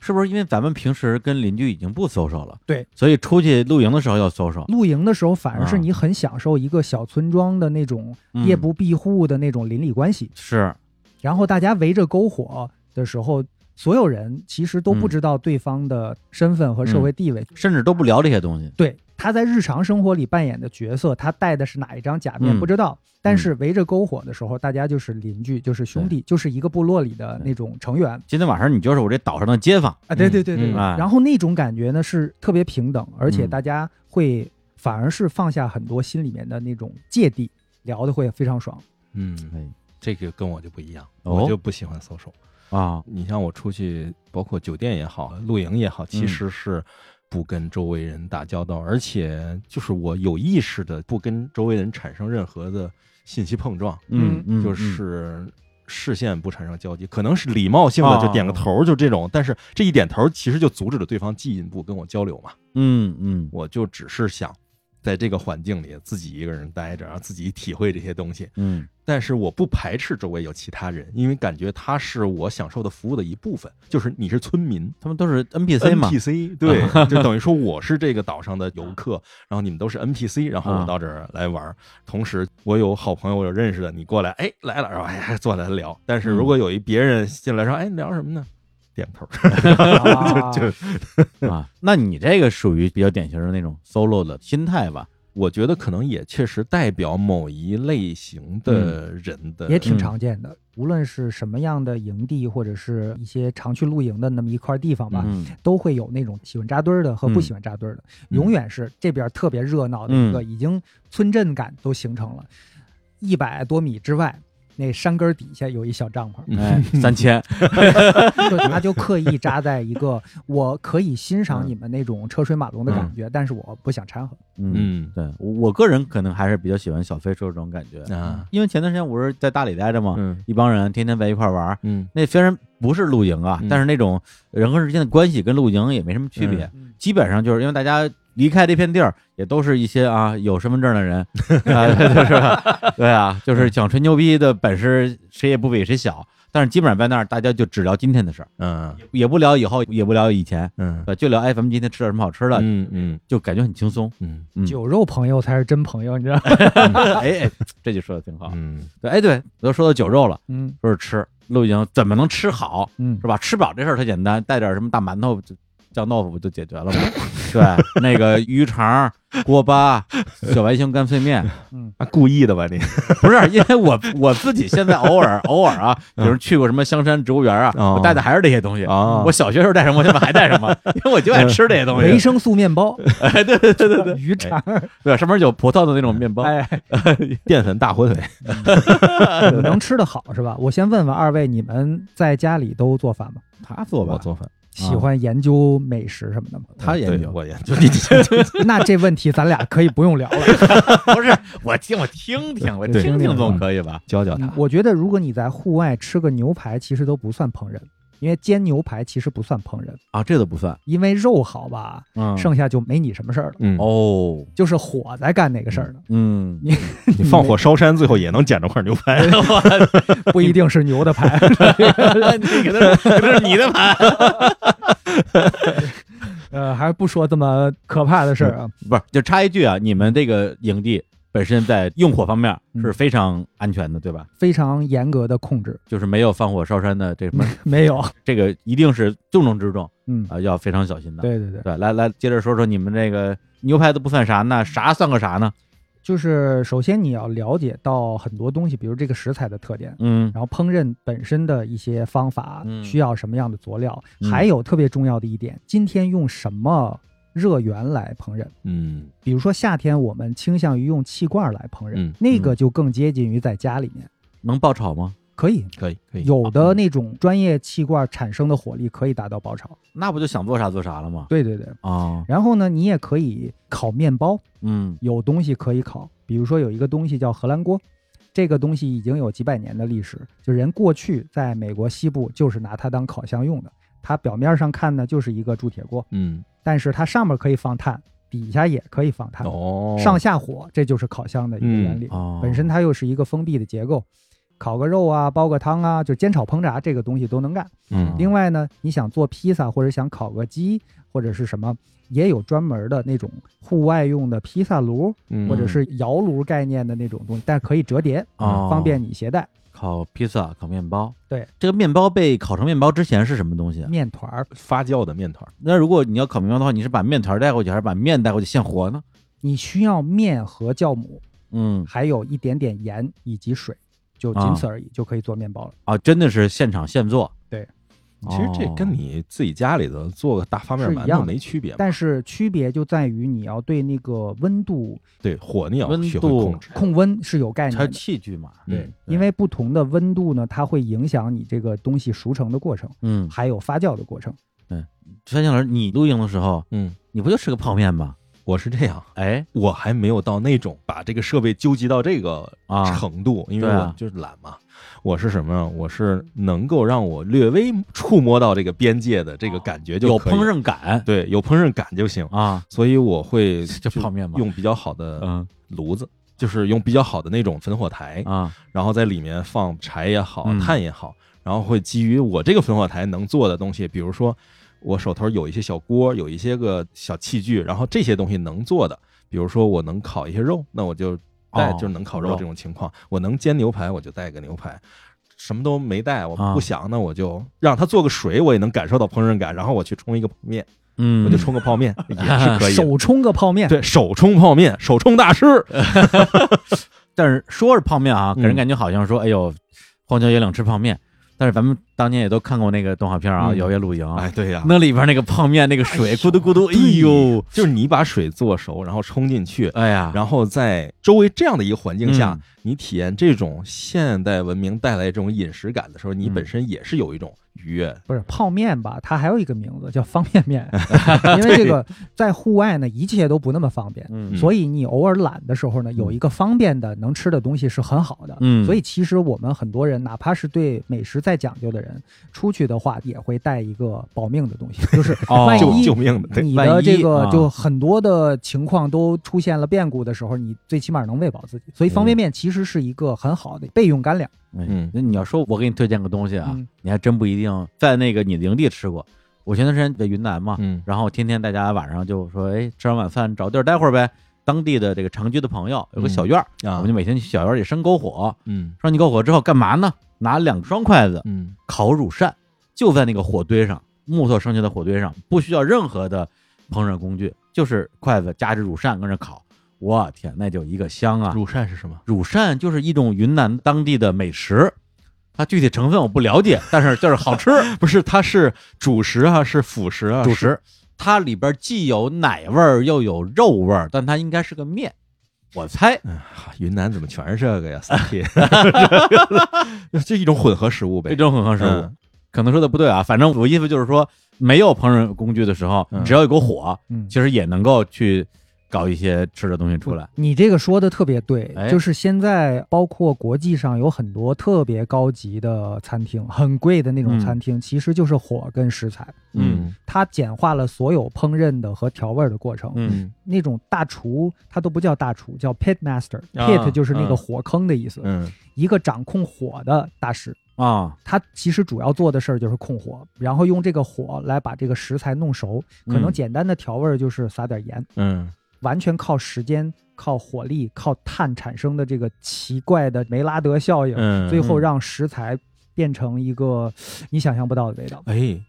是不是因为咱们平时跟邻居已经不 social 了？对，所以出去露营的时候要 social。露营的时候，反而是啊你很享受一个小村庄的那种嗯夜不闭户的那种邻里关系。是，然后大家围着篝火的时候，所有人其实都不嗯知道对方的身份和社会地位。甚至都不聊这些东西。对，他在日常生活里扮演的角色，他戴的是哪一张假面嗯不知道。但是围着篝火的时候，大家就是邻居，就是兄弟，就是一个部落里的那种成员今天晚上你就是我这岛上的街坊。啊！对对对对。然后那种感觉呢是特别平等，而且嗯大家会反而是放下很多心里面的那种芥蒂，聊的会非常爽。嗯，哎这个跟我就不一样，哦我就不喜欢 social。啊，你像我出去，包括酒店也好，露营也好，其实是不跟周围人打交道，而且就是我有意识的不跟周围人产生任何的信息碰撞，嗯嗯，就是视线不产生交集，可能是礼貌性的哦就点个头，就这种，但是这一点头其实就阻止了对方进一步跟我交流嘛。嗯嗯我就只是想在这个环境里自己一个人待着，然后自己体会这些东西。嗯但是我不排斥周围有其他人，因为感觉他是我享受的服务的一部分，就是你是村民。他们都是 NPC 嘛，NPC 对，就等于说我是这个岛上的游客，然后你们都是 NPC，然后我啊到这儿来玩儿。同时，我有好朋友，我有认识的，你过来，哎，来了，然后哎坐来聊。但是如果有一别人进来说，哎，聊什么呢？点头，啊就啊，那你这个属于比较典型的那种 solo 的心态吧？我觉得可能也确实代表某一类型的人的，也挺嗯常见的。无论是什么样的营地，或者是一些常去露营的那么一块地方吧，嗯都会有那种喜欢扎堆儿的和不嗯喜欢扎堆儿的，嗯永远是这边特别热闹的一个，已经村镇感都形成了。一百多米之外，那山根儿底下有一小帐篷，嗯哎，三千，就他就刻意扎在一个我可以欣赏你们那种车水马龙的感觉，但是我不想掺和。嗯，嗯。对我我个人可能还是比较喜欢小飞车这种感觉，啊，因为前段时间我是在大理待着嘛，嗯一帮人天天在一块玩儿，嗯。那虽然不是露营啊，嗯但是那种人和人之间的关系跟露营也没什么区别，嗯。基本上就是因为大家离开这片地儿，也都是一些啊 有身份证的人，啊，就是吧？对啊，就是想吹牛逼的本事谁也不比谁小，但是基本上在那儿大家就只聊今天的事儿，嗯也不聊以后，也不聊以前，嗯，就聊哎咱们今天吃点什么好吃的，嗯嗯。就感觉很轻松。嗯。嗯，酒肉朋友才是真朋友，你知道吗？哎哎，这就说的挺好。嗯。对，哎对，都说到酒肉了，嗯。说是吃露营怎么能吃好？嗯。是吧？吃饱这事儿特简单，带点什么大馒头、就酱豆腐不就解决了吗？对，那个鱼肠、锅巴、小白星干脆面，嗯，啊，故意的吧你？不是因为我我自己现在偶尔偶尔啊，比如去过什么香山植物园啊，哦我带的还是这些东西。啊我小学时候带什么，我现在还带什么，因为我就爱吃这些东西。维生素面包，哎，对对对对对，鱼肠，对，上面有葡萄的那种面包。哎，淀粉大火腿，能吃的好是吧？我先问问二位，你们在家里都做饭吗？他做吧，我做饭，喜欢研究美食什么的吗？他研究。我研究，你 那这问题咱俩可以不用聊了。不是我听我听听，我听听总可以吧？教教他嗯。我觉得如果你在户外吃个牛排，其实都不算烹饪，因为煎牛排其实不算烹饪，啊，这都不算。因为肉好吧，嗯，剩下就没你什么事儿了，嗯，哦，就是火在干那个事儿呢，嗯，你 你放火烧山，最后也能捡着块牛排。不一定是牛的排。那是你的牌，呃，还是不说这么可怕的事儿啊。不是？就插一句啊，你们这个营地本身在用火方面嗯是非常安全的，对吧？非常严格的控制，就是没有放火烧山的这什么，没有。这个一定是重中之重嗯，啊，要非常小心的。对对对，对，来来，接着说说你们这个牛排都不算啥呢，啥算个啥呢？就是首先你要了解到很多东西，比如这个食材的特点。嗯然后烹饪本身的一些方法嗯需要什么样的佐料，嗯还有特别重要的一点，今天用什么热源来烹饪？嗯比如说夏天我们倾向于用气罐来烹饪，嗯那个就更接近于在家里面，能爆炒吗？可以可以可以，有的那种专业气罐产生的火力可以达到爆炒。那不就想做啥做啥了吗？对对对，啊，然后呢，你也可以烤面包，嗯有东西可以烤，比如说有一个东西叫荷兰锅。这个东西已经有几百年的历史，就人过去在美国西部就是拿它当烤箱用的。它表面上看呢就是一个铸铁锅，嗯但是它上面可以放碳，底下也可以放碳，哦，上下火，这就是烤箱的一个原理。哦，本身它又是一个封闭的结构，烤个肉啊，煲个汤啊，就煎炒烹炸这个东西都能干。嗯另外呢，你想做披萨或者想烤个鸡或者是什么，也有专门的那种户外用的披萨炉，嗯或者是窑炉概念的那种东西，但可以折叠，哦方便你携带。烤披萨、烤面包。对，这个面包被烤成面包之前是什么东西啊？面团儿，发酵的面团儿，那如果你要烤面包的话，你是把面团带过去，还是把面带过去现和呢？你需要面和酵母，嗯还有一点点盐以及水，就仅此而已，就可以做面包了。啊，真的是现场现做。其实这跟你自己家里头做个大发面馒头是一样没区别。但是区别就在于你要对那个温度对火你要温度控制。控温是有概念它是。器具嘛？对对，因为不同的温度呢，它会影响你这个东西熟成的过程，嗯，还有发酵的过程。陈建老师，你露营的时候，嗯，你不就吃个泡面吗？我是这样，哎我还没有到那种把这个设备纠集到这个啊，程度，因为我就是懒嘛。我是什么呀？我是能够让我略微触摸到这个边界的这个感觉就有烹饪感。对，有烹饪感就行。啊，所以我会就这泡面嘛用比较好的嗯。炉子，就是用比较好的那种焚火台，啊，然后在里面放柴也好嗯，炭也好，然后会基于我这个焚火台能做的东西，比如说我手头有一些小锅，有一些个小器具，然后这些东西能做的，比如说我能烤一些肉，那我就带哦就是能烤肉肉这种情况，我能煎牛排，我就带个牛排。什么都没带，我啊不想，那我就让他做个水，我也能感受到烹饪感。然后我去冲一个泡面，嗯，我就冲个泡面 也是可以的。手冲个泡面，对手冲泡面，手冲大师。但是说是泡面啊，给人嗯感觉好像说，哎呦，荒郊野岭吃泡面。但是咱们当年也都看过那个动画片啊，嗯《摇曳露营》哎，对呀、那里边那个泡面那个水咕嘟咕嘟，哎呦，就是你把水做熟，然后冲进去，哎呀，然后在周围这样的一个环境下，嗯。你体验这种现代文明带来这种饮食感的时候，你嗯。本身也是有一种愉悦。不是泡面吧？它还有一个名字叫方便面，因为这个在户外呢，一切都不那么方便。嗯所以你偶尔懒的时候呢，有一个方便的能吃的东西是很好的。嗯所以其实我们很多人，哪怕是对美食再讲究的人，出去的话也会带一个保命的东西，就是哦万一救命的，你的这个啊就很多的情况都出现了变故的时候，你最起码能喂饱自己。所以方便面其实是一个很好的备用干粮。哎嗯那你要说我给你推荐个东西啊，嗯你还真不一定在那个你的营地吃过。我前段时间在云南嘛，嗯然后天天大家晚上就说，哎，吃完晚饭找地儿待会儿呗。当地的这个长居的朋友有个小院儿，啊我们就每天去小院儿里生篝火。嗯生起篝火之后干嘛呢？拿两双筷子嗯烤乳扇，就在那个火堆上，木头生起的火堆上，不需要任何的烹饪工具，就是筷子夹着乳扇跟着烤。我天，那就一个香啊！乳扇是什么？乳扇就是一种云南当地的美食，它具体成分我不了解，但是就是好吃。不是，它是主食啊，是辅食啊，主食，它里边既有奶味儿又有肉味儿，但它应该是个面，我猜。哎云南怎么全是这个呀？三铁 这一种混合食物呗。一种混合食物，嗯可能说的不对啊，反正我意思就是说，没有烹饪工具的时候，嗯只要有个火，嗯，其实也能够去搞一些吃的东西出来。你这个说的特别对，哎。就是现在包括国际上有很多特别高级的餐厅，很贵的那种嗯。餐厅，其实就是火跟食材，嗯。它简化了所有烹饪的和调味的过程。嗯。那种大厨他都不叫大厨，叫 pit master。啊 pit 就是那个嗯火坑的意思，嗯。一个掌控火的大师。啊，他其实主要做的事儿就是控火，然后用这个火来把这个食材弄熟。可能嗯。简单的调味儿就是撒点盐，嗯完全靠时间、靠火力、靠碳产生的这个奇怪的梅拉德效应，嗯，最后让食材变成一个你想象不到的味道。哎，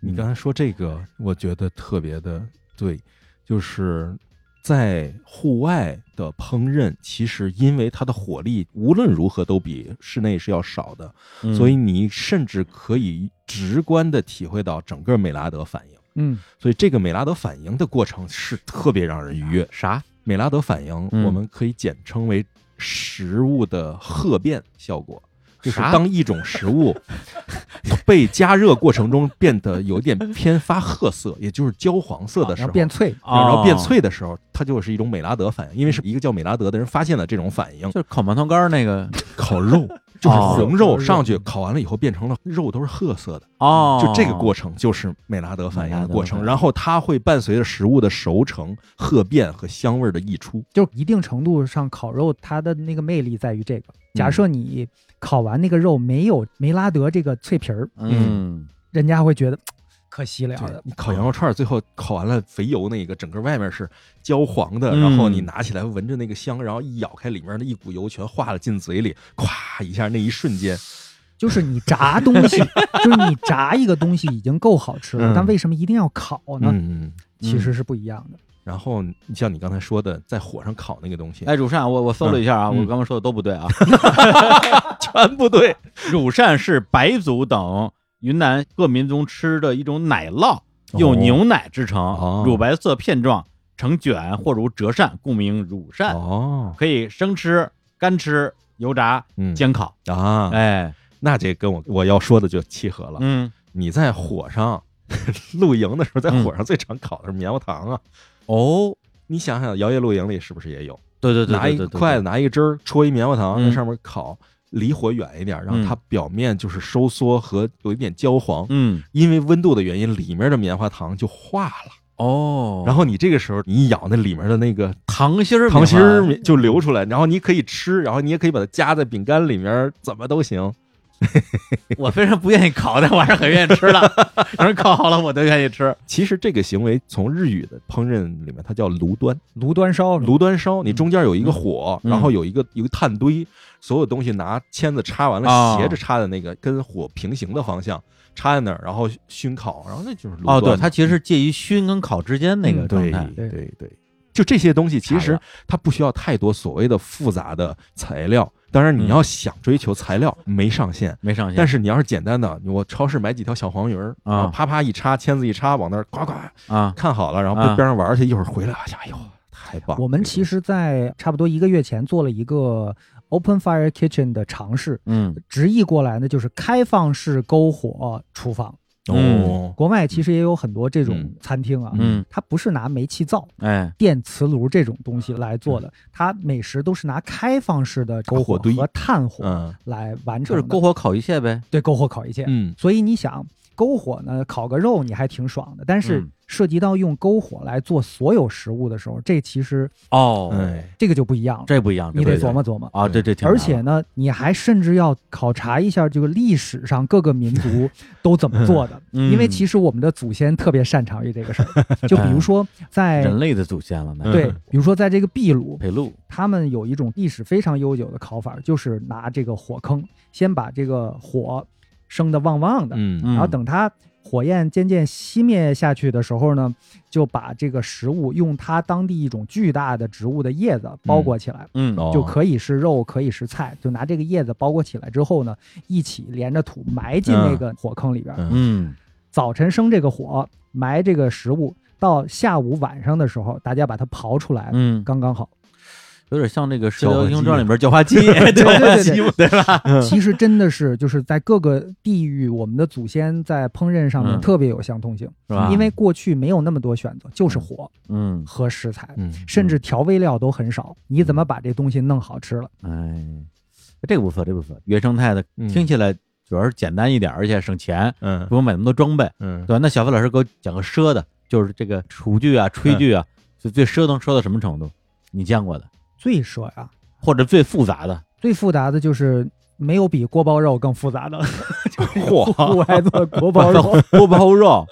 你刚才说这个，我觉得特别的对，就是在户外的烹饪，其实因为它的火力无论如何都比室内是要少的，嗯所以你甚至可以直观的体会到整个美拉德反应。嗯，所以这个美拉德反应的过程是特别让人愉悦。啥？美拉德反应，嗯我们可以简称为食物的褐变效果。就是当一种食物 被加热过程中变得有点偏发褐色，也就是焦黄色的时候，变脆。然后变哦，脆的时候，它就是一种美拉德反应，因为是一个叫美拉德的人发现了这种反应。就是烤馒头干儿那个 烤肉就是哦。红肉肉上去烤完了以后变成了肉都是褐色的，哦，就这个过程就是美拉德反应的过程，然后它会伴随着食物的熟成、褐变和香味儿的溢出。就一定程度上，烤肉它的那个魅力在于这个。假设你烤完那个肉没有梅拉德这个脆皮儿，嗯。人家会觉得嘖可惜了。你烤羊肉串儿，最后烤完了肥油那个，整个外面是焦黄的，嗯然后你拿起来闻着那个香，然后一咬开，里面的一股油全化了进嘴里，咵一下，那一瞬间，就是你炸东西，就是你炸一个东西已经够好吃了，嗯但为什么一定要烤呢？嗯嗯。其实是不一样的。然后你像你刚才说的，在火上烤那个东西，哎，乳扇，我我搜了一下啊，嗯我刚刚说的都不对啊。全不对。乳扇是白族等云南各民族吃的一种奶酪，用牛奶制成，哦。乳白色片状，呈卷或如折扇，故名乳扇。哦，可以生吃、干吃、油炸、嗯。煎烤。啊，哎，那这跟我我要说的就契合了。嗯，你在火上 露营的时候，在火上最常烤的是棉花糖啊。哦，你想想，摇曳露营里是不是也有？对对对，拿一筷子，拿一个汁儿，戳一棉花糖嗯。在上面烤，离火远一点，让嗯它表面就是收缩和有一点焦黄。嗯因为温度的原因，里面的棉花糖就化了。哦，然后你这个时候你一咬那里面的那个糖心儿糖心儿就流出来，然后你可以吃，然后你也可以把它夹在饼干里面，怎么都行。我非常不愿意烤，但我还是很愿意吃的。有人烤好了，我都愿意吃。其实这个行为从日语的烹饪里面，它叫炉端，炉端烧，炉端烧，你中间有一个火，嗯然后有一个一个炭堆，所有东西拿签子插完了，哦斜着插的那个跟火平行的方向，插在那儿，然后熏烤，然后那就是炉哦，对，它其实是介于熏跟烤之间那个状态。对对对，就这些东西，其实它不需要太多所谓的复杂的材料。当然，你嗯。要想追求材料没上限，没上限，但是你要是简单的，我超市买几条小黄鱼儿啊。啪啪一插，签子一插，往那儿呱呱啊，看好了，然后啊。边边上玩去，一会儿回来，哎呦，太棒了！我们其实，在差不多一个月前做了一个 Open Fire Kitchen 的尝试，嗯。直译过来呢就是开放式篝火厨房。哦，国外其实也有很多这种嗯。餐厅啊，嗯，它不是拿煤气灶、哎，电磁炉这种东西来做的，它美食都是拿开放式的篝火堆。和炭火嗯。来完成就。是篝火烤一切呗。对篝火烤一切。嗯。所以你想，篝火呢烤个肉你还挺爽的，但是嗯涉及到用篝火来做所有食物的时候，这其实哦，哎，这个就不一样了，这不一样，你得琢磨琢磨。啊，这这挺难了，而且呢，你还甚至要考察一下这个历史上各个民族 都怎么做的，嗯。因为其实我们的祖先特别擅长于这个事儿。就比如说在 人类的祖先了，那对，比如说在这个秘鲁，培路，他们有一种历史非常悠久的烤法，就是拿这个火坑先把这个火生的旺旺的，嗯嗯。然后等它火焰渐渐熄灭下去的时候呢，就把这个食物用它当地一种巨大的植物的叶子包裹起来。嗯哦就可以是肉，可以是菜，就拿这个叶子包裹起来之后呢，一起连着土埋进那个火坑里边。嗯嗯早晨生这个火，埋这个食物，到下午晚上的时候，大家把它刨出来，嗯，刚刚好。有点像那个《射搅和机雕英雄传》里边叫花鸡，对搅和对对鸡嘛，对吧？其实真的是就是在各个地域，我们的祖先在烹饪上面嗯特别有相通性，是吧？因为过去没有那么多选择，就是火嗯，和食材，嗯，甚至调味料都很少。你怎么把这东西弄好吃了？哎，这个不错，这个不错，原生态的嗯听起来主要是简单一点，而且省钱，嗯不用买那么多装备。嗯对吧？那小飞老师给我讲个奢的，就是这个厨具啊、炊具啊，就最奢能奢到什么程度？你见过的，最奢呀，或者最复杂的？最复杂的就是没有比锅包肉更复杂的 了，嚯户外做锅包肉 锅包肉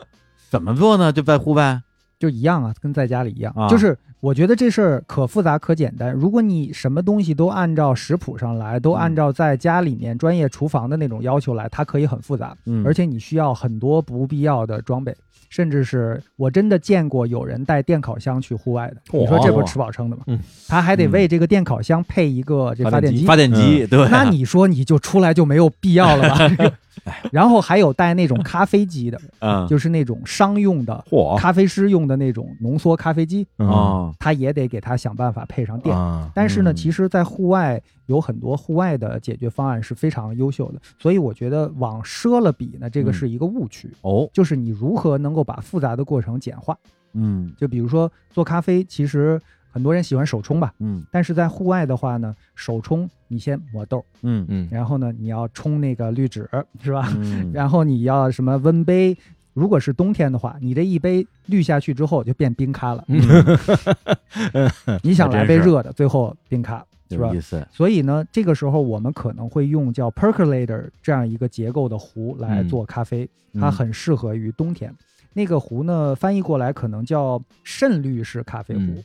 怎么做呢？就在户外？就一样啊，跟在家里一样啊。就是我觉得这事儿可复杂可简单。如果你什么东西都按照食谱上来，都按照在家里面专业厨房的那种要求来，它可以很复杂。嗯，而且你需要很多不必要的装备，甚至是我真的见过有人带电烤箱去户外的。你说这不是吃饱撑的吗？嗯，他还得为这个电烤箱配一个这发电机。发电机，对，那你说你就出来就没有必要了吧？然后还有带那种咖啡机的，嗯，就是那种商用的嚯。咖啡师用的那种浓缩咖啡机，啊，他也得给他想办法配上电。啊。但是呢，嗯。其实，在户外有很多户外的解决方案是非常优秀的，所以我觉得往奢了比呢，这个嗯。是一个误区，哦，就是你如何能够把复杂的过程简化。嗯。就比如说做咖啡，其实很多人喜欢手冲吧，嗯但是在户外的话呢，手冲你先磨豆，嗯嗯然后呢你要冲那个滤纸，是吧？嗯，然后你要什么温杯。如果是冬天的话，你这一杯滤下去之后就变冰咖了。嗯 你想来杯热的，最后冰咖 是吧？意思，所以呢，这个时候我们可能会用叫 percolator 这样一个结构的壶来嗯做咖啡，嗯它很适合于冬天。那个壶呢，翻译过来可能叫渗滤式咖啡壶，嗯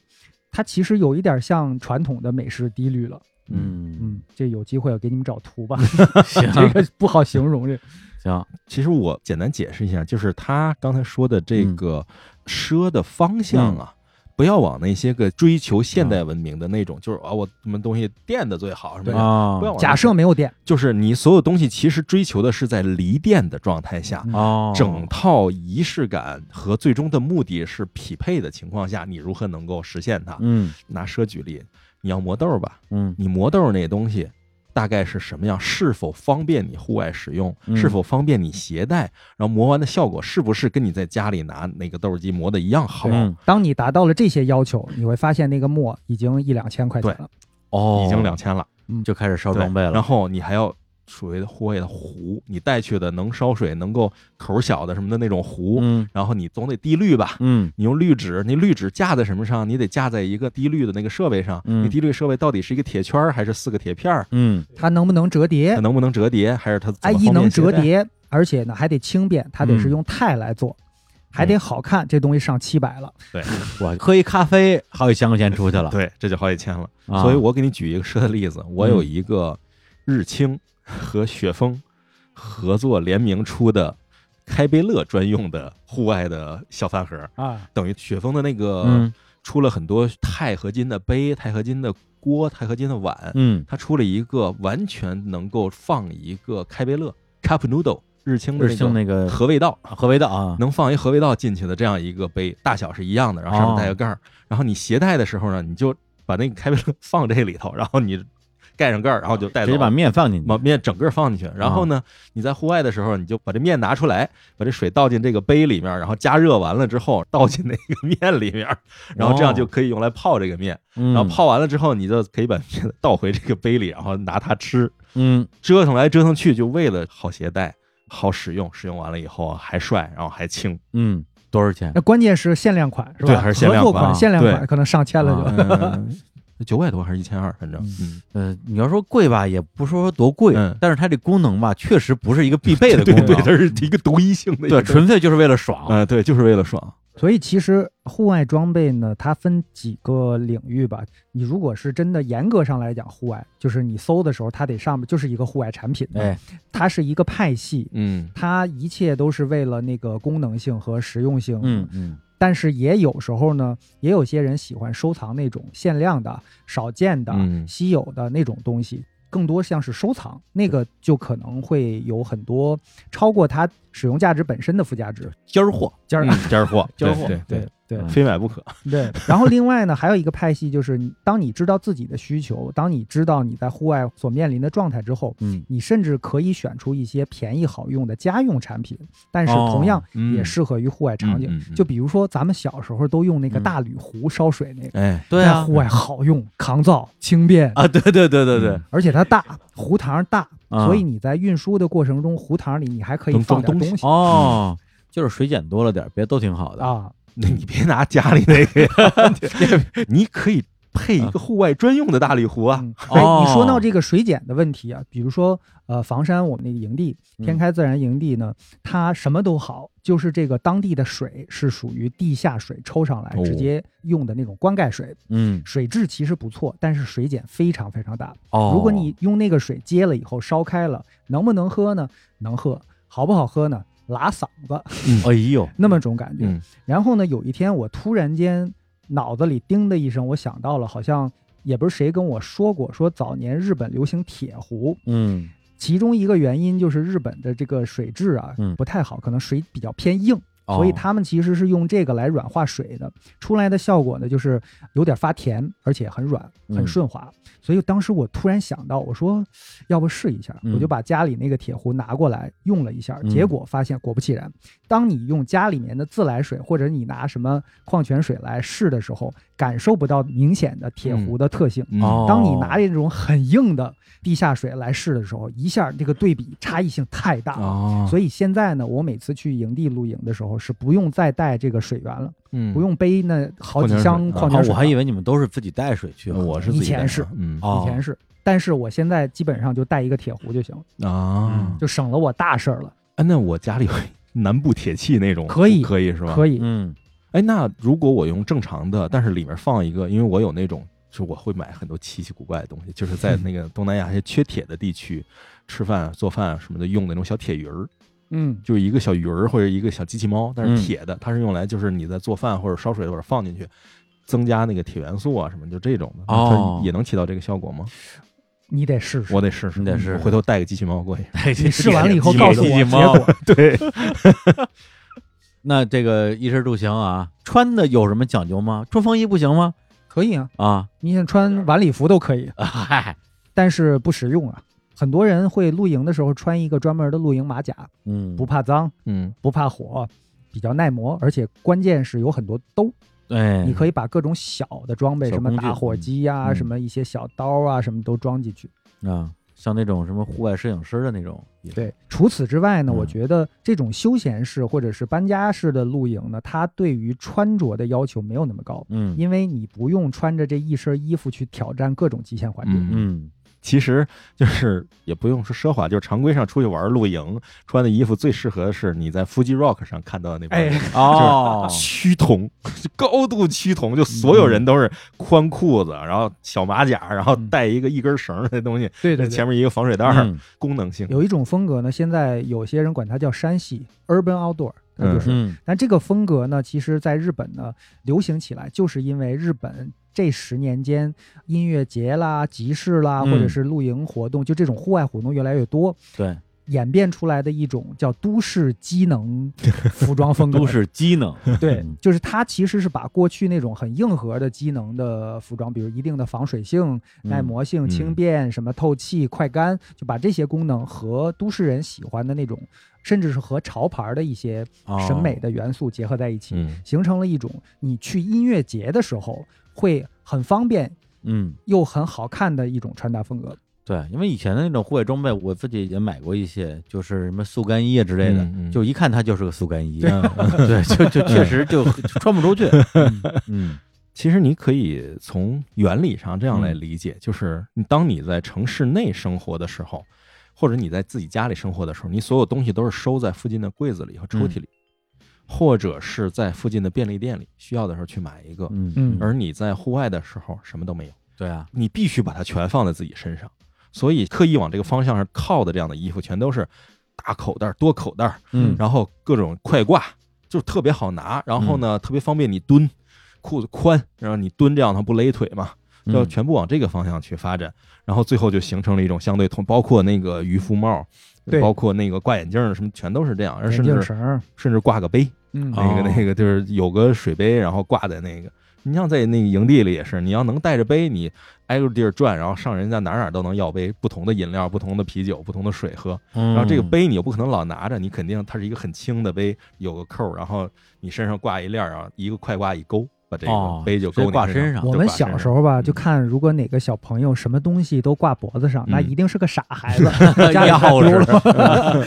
它其实有一点像传统的美式低滤了。嗯嗯，这有机会我给你们找图吧，行这个不好形容这。行，其实我简单解释一下，就是他刚才说的这嗯个奢的方向啊，不要往那些个追求现代文明的那种，就是啊，我什么东西电的最好什么的，啊不要往假设没有电，就是你所有东西其实追求的是在离电的状态下，整套仪式感和最终的目的是匹配的情况下，你如何能够实现它？嗯。拿奢举例，你要磨豆吧，嗯。你磨豆那东西大概是什么样，是否方便你户外使用，嗯。是否方便你携带，然后磨完的效果是不是跟你在家里拿那个豆机磨的一样好，嗯，当你达到了这些要求，你会发现那个磨已经一两千块钱了。哦，已经两千了，就开始烧装备了。然后你还要所谓的户外的壶，你带去的能烧水、能够口小的什么的那种壶，嗯然后你总得滴滤吧。嗯你用滤纸，那滤纸架在什么上？你得架在一个滴滤的那个设备上。嗯你滴滤设备到底是一个铁圈还是四个铁片儿？嗯它能不能折叠它？能不能折叠？还是它怎哎，一能？折叠，而且呢还得轻便，它得是嗯用钛来做，还得好看。这东西上七百了。对我喝一咖啡好几千块钱出去了。对，这就好几千了。啊所以我给你举一个实的例子，我有一个日清和雪峰合作联名出的开杯乐专用的户外的小饭盒，啊，等于雪峰的那个嗯出了很多钛合金的杯、钛合金的锅、钛合金的碗，嗯它出了一个完全能够放一个开杯乐 cup noodle 日清的日清那那个个合味道。合味道啊，能放一合味道进去的这样一个杯，大小是一样的，然后上面带个盖儿，然后你携带的时候呢，你就把那个开杯乐放这里头，然后你盖上盖儿，然后就带走，直接把面放进去。把面整个放进去。然后呢，你在户外的时候，你就把这面拿出来，把这水倒进这个杯里面，然后加热完了之后倒进那个面里面，然后这样就可以用来泡这个面。然然后泡完了之后，你就可以把面倒回这个杯里，然后拿它吃。嗯折腾来折腾去，就为了好携带、好使用。使用完了以后还帅，然后还轻。嗯多少钱？那关键是限量款是吧？对还是限量合作款款，限量款可能上千了就。嗯九百多还是一千二？反正，嗯，呃，你要说贵吧，也不说多贵，嗯但是它这功能吧，确实不是一个必备的 功能，对对，它是一个独一性的一对，纯粹就是为了爽。呃，对，就是为了爽。所以其实户外装备呢，它分几个领域吧。你如果是真的严格上来讲，户外就是你搜的时候，它得上面就是一个户外产品，哎，它是一个派系，嗯它一切都是为了那个功能性和实用性。嗯嗯但是也有时候呢，也有些人喜欢收藏那种限量的、少见的、嗯稀有的那种东西，更多像是收藏，那个就可能会有很多超过它使用价值本身的附加值。尖儿货，尖儿嗯尖儿货，尖儿货对对对。对嗯非买不可。对，然后另外呢，还有一个派系就是，当你知道自己的需求，当你知道你在户外所面临的状态之后，嗯你甚至可以选出一些便宜好用的家用产品，但是哦同样嗯也适合于户外场景。就比如说咱们小时候都用那个嗯大铝壶烧水那个，哎，对啊在户外好用、抗造、轻便，啊，对对对对对嗯，而且它大，壶膛大，啊所以你在运输的过程中，壶膛里你还可以放装东西点东西哦，就是水碱多了点儿，别都挺好的。啊。那你别拿家里那个呀，你可以配一个户外专用的大铝壶啊。嗯哎，哦你说到这个水碱的问题啊，比如说呃，房山我们那个营地嗯天开自然营地呢，它什么都好，就是这个当地的水是属于地下水抽上来哦直接用的那种灌溉水，嗯水质其实不错，但是水碱非常非常大。哦，如果你用那个水接了以后烧开了，能不能喝呢？能喝，好不好喝呢？拉嗓子哎呦，那么种感觉。嗯。然后呢，有一天我突然间脑子里叮的一声，我想到了，好像也不是谁跟我说过，说早年日本流行铁壶，嗯。其中一个原因就是日本的这个水质啊嗯。不太好，可能水比较偏硬。哦所以他们其实是用这个来软化水的，出来的效果呢，就是有点发甜，而且很软，很嗯。顺滑。所以当时我突然想到，我说要不试一下，嗯。我就把家里那个铁壶拿过来用了一下，嗯。结果发现果不其然，当你用家里面的自来水或者你拿什么矿泉水来试的时候，感受不到明显的铁壶的特性。嗯。哦，当你拿这种很硬的地下水来试的时候，一下这个对比差异性太大。了。哦，所以现在呢，我每次去营地露营的时候是不用再带这个水源了，以不用背那好几箱啊矿泉水我还以为你们都是自己带水去了。我是自己以前是嗯。哦以前是，但是我现在基本上就带一个铁壶就行了，啊，就省了我大事儿了。哎，那我家里有南部铁器那种，可以可以是吧？可以，嗯哎，那如果我用正常的，但是里面放一个，因为我有那种，就我会买很多奇奇古怪的东西，就是在那个东南亚一些缺铁的地区，吃饭、做饭什么的用那种小铁鱼儿，嗯，就是一个小鱼儿或者一个小机器猫，但嗯是铁的，它是用来就是你在做饭或者烧水或者放进去，增加那个铁元素啊什么，就这种的，哦它也能起到这个效果吗？你得试试。我得试试，你得试试我回头带个机器猫过去。你试完了以后告诉我结果。对，那这个衣食住行啊，穿的有什么讲究吗？穿风衣不行吗？可以啊，啊，你想穿晚礼服都可以。嗨，但是不实用啊。很多人会露营的时候穿一个专门的露营马甲，嗯，不怕脏，嗯不怕火，比较耐磨，而且关键是有很多兜，对，你可以把各种小的装备，什么打火机呀、嗯什么一些小刀啊，什么都装进去。啊，像那种什么户外摄影师的那种，对，除此之外呢，嗯。我觉得这种休闲式或者是搬家式的露营呢，它对于穿着的要求没有那么高，嗯。因为你不用穿着这一身衣服去挑战各种极限环境。嗯。嗯其实就是也不用说奢华，就是常规上出去玩露营穿的衣服最适合的是你在 Fuji Rock 上看到的那帮人哎，哦，趋同，高度趋同，就所有人都是宽裤子，然后小马甲，然后带一个一根绳儿的东西，对对对，前面一个防水袋功能性。有一种风格呢，现在有些人管它叫山系 （urban outdoor），那就是。嗯但这个风格呢，其实在日本呢流行起来，就是因为日本这十年间音乐节啦、集市啦，嗯或者是露营活动，就这种户外活动越来越多，对，演变出来的一种叫都市机能 服装风格。都市机能，对嗯，就是它其实是把过去那种很硬核的机能的服装，比如一定的防水性、耐磨性、嗯轻便、什么透气、快干，就把这些功能和都市人喜欢的那种，甚至是和潮牌的一些哦审美的元素结合在一起，嗯。形成了一种你去音乐节的时候会很方便嗯，又很好看的一种穿搭风格。对，因为以前的那种户外装备，我自己也买过一些，就是什么速干衣啊之类的，嗯嗯。就一看它就是个速干衣，对。嗯对，就就确实就就穿不出去，嗯。其实你可以从原理上这样来理解，就是你当你在城市内生活的时候，或者你在自己家里生活的时候，你所有东西都是收在附近的柜子里和抽屉里，或者是在附近的便利店里，需要的时候去买一个。嗯。嗯。而你在户外的时候什么都没有，对啊，你必须把它全放在自己身上。所以刻意往这个方向上靠的这样的衣服，全都是大口袋儿、多口袋儿，嗯。然后各种快挂，就特别好拿，然后呢、特别方便你蹲，裤子宽，然后你蹲这样它不勒腿嘛，要嗯全部往这个方向去发展，然后最后就形成了一种相对同，包括那个渔夫帽，对。包括那个挂眼镜儿什么，全都是这样，甚至甚至挂个杯，嗯，哦那个那个就是有个水杯，然后挂在那个。你像在那个营地里也是，你要能带着杯，你挨个地儿转，然后上人家哪儿哪儿都能要杯不同的饮料、不同的啤酒、不同的水喝。然然后这个杯你又不可能老拿着，你肯定它是一个很轻的杯，有个扣儿，然后你身上挂一链儿，然后一个快挂一勾，把这哦个杯就挂身上我们小时候吧，嗯就看如果哪个小朋友什么东西都挂脖子上，那嗯一定是个傻孩子，家里丢匙了，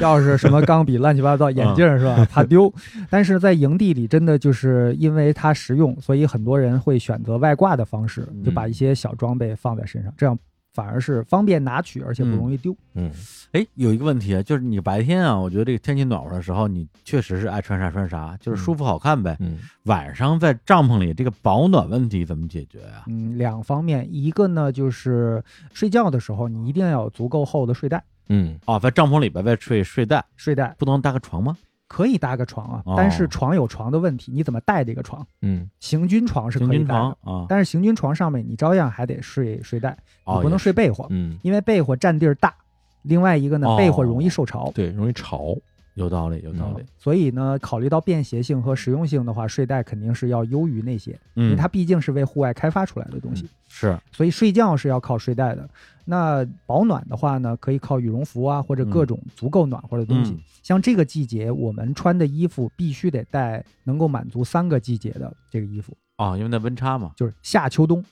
钥匙什么钢笔乱七八糟，眼镜是吧？怕丢。但是在营地里，真的就是因为它实用，所以很多人会选择外挂的方式，就把一些小装备放在身上，这样反而是方便拿取，而且不容易丢。嗯哎，有一个问题啊，就是你白天啊，我觉得这个天气暖和的时候，你确实是爱穿啥穿啥，就是舒服好看呗。嗯晚上在帐篷里，这个保暖问题怎么解决啊？嗯，两方面，一个呢就是睡觉的时候，你一定要有足够厚的睡袋，嗯哦，在帐篷里边再睡睡袋，睡袋不能搭个床吗？可以搭个床啊，哦但是床有床的问题，你怎么带这个床？嗯行军床是可以带的床，啊，但是行军床上面你照样还得睡睡袋，哦你不能睡被窝，嗯，因为被窝占地儿大。另外一个呢哦，被窝容易受潮，对，容易潮。有道理，有道理。所以呢，考虑到便携性和实用性的话，睡袋肯定是要优于那些，因为嗯，它毕竟是为户外开发出来的东西，是所以睡觉是要靠睡袋的。那保暖的话呢，可以靠羽绒服啊，或者各种足够暖和的东西。嗯像这个季节，我们穿的衣服必须得带能够满足三个季节的这个衣服，哦，因为那温差嘛。就是夏秋冬。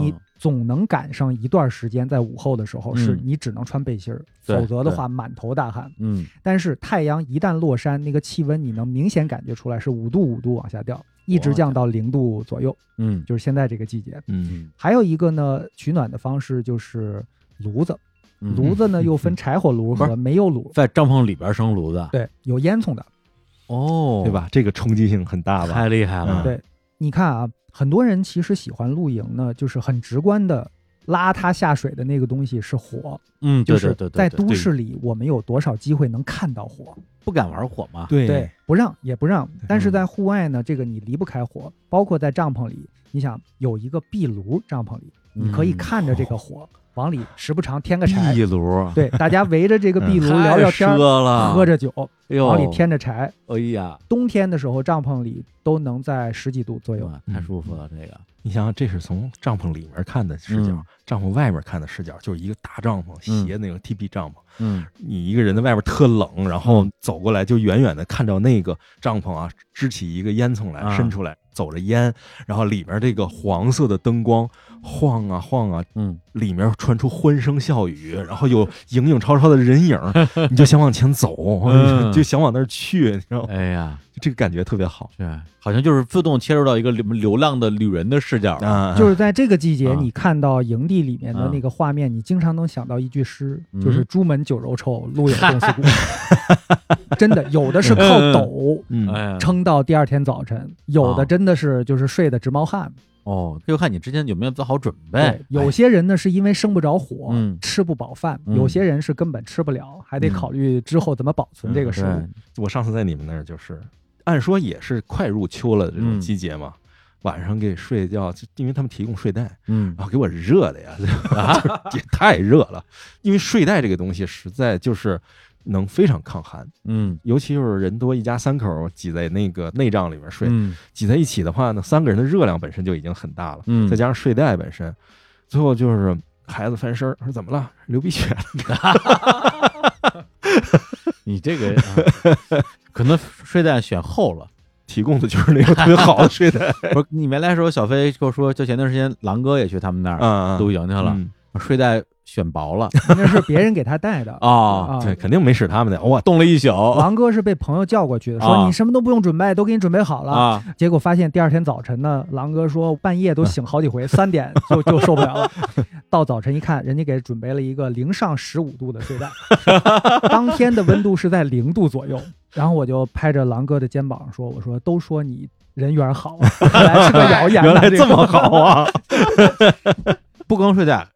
你总能赶上一段时间，在午后的时候，嗯是你只能穿背心儿，对否则的话满头大汗。嗯，但是太阳一旦落山，那个气温你能明显感觉出来是五度五度往下掉，一直降到零度左右，嗯就是现在这个季节。嗯嗯，还有一个呢，取暖的方式就是炉子，嗯炉子呢又分柴火炉和煤油炉。在帐篷里边生炉子，对，有烟囱的。哦，对？吧？这个冲击性很大吧？太厉害了，嗯对，你看啊，很多人其实喜欢露营呢，就是很直观的拉他下水的那个东西是火，嗯，就是对对对，对在都市里我们有多少机会能看到火？不敢玩火嘛，对对，不让也不让。但是嗯在户外呢，这个你离不开火，包括在帐篷里，你想有一个壁炉，帐篷里你可以嗯。看着这个火，往里时不常添个柴。壁炉，对，大家围着这个壁炉聊聊天儿，奢了，喝着酒，哎呦，往里，添着柴。哎呀，冬天的时候，帐篷里都能在十几度左右。哇太舒服了，这个，你想想，这是从帐篷里面看的视角，嗯帐篷外面看的视角，就是一个大帐篷，嗯斜那个 TP 帐篷。嗯你一个人在外边特冷，然后走过来，就远远的看到那个帐篷啊，支起一个烟囱来，啊伸出来，走着烟，然后里面这个黄色的灯光晃啊晃啊，嗯，里面传出欢声笑语，然后有影影绰绰的人影，你就想往前走，嗯。就想往那儿去，你知道吗？哎呀，就这个感觉特别好。是好像就是自动切入到一个流流浪的旅人的视角，啊！就是在这个季节，啊。你看到营地里面的啊那个画面，你经常能想到一句诗，嗯。就是“朱门酒肉臭，路有冻死骨”。真的，有的是靠抖撑到第二天早晨，有的真的是就是睡得直冒汗。哦，这就看你之前有没有做好准备，，有些人呢是因为生不着火，嗯。吃不饱饭；嗯。有些人是根本吃不了，还得嗯。考虑之后怎么保存这个食物。对，我上次在你们那儿就是，按说也是快入秋了这种嗯季节嘛，晚上给睡觉，因为他们提供睡袋，嗯。然后给我热的呀，也太热了。因为睡袋这个东西实在就是能非常抗寒，嗯。尤其就是人多一家三口挤在那个内帐里面睡，嗯。挤在一起的话呢，三个人的热量本身就已经很大了，嗯。再加上睡袋本身，最后就是孩子翻身儿说怎么了，流鼻血了。你这个、啊可能睡袋选厚了。提供的就是那个特别好的睡袋。不是你没来的时候，小飞跟我说，就前段时间狼哥也去他们那儿啊，露营去了，嗯。睡袋选薄了 那是别人给他带的。啊，啊对，肯定没使他们的。哇，冻了一宿王哥是被朋友叫过去的，啊说你什么都不用准备，都给你准备好了。啊，结果发现第二天早晨呢，狼哥说半夜都醒好几回，三点就就受不了了。到早晨一看，人家给准备了一个零上十五度的睡袋，当天的温度是在零度左右。然后我就拍着狼哥的肩膀说：“我说都说你人缘好，原来是个谣言呢。原来这么好啊！不光睡袋，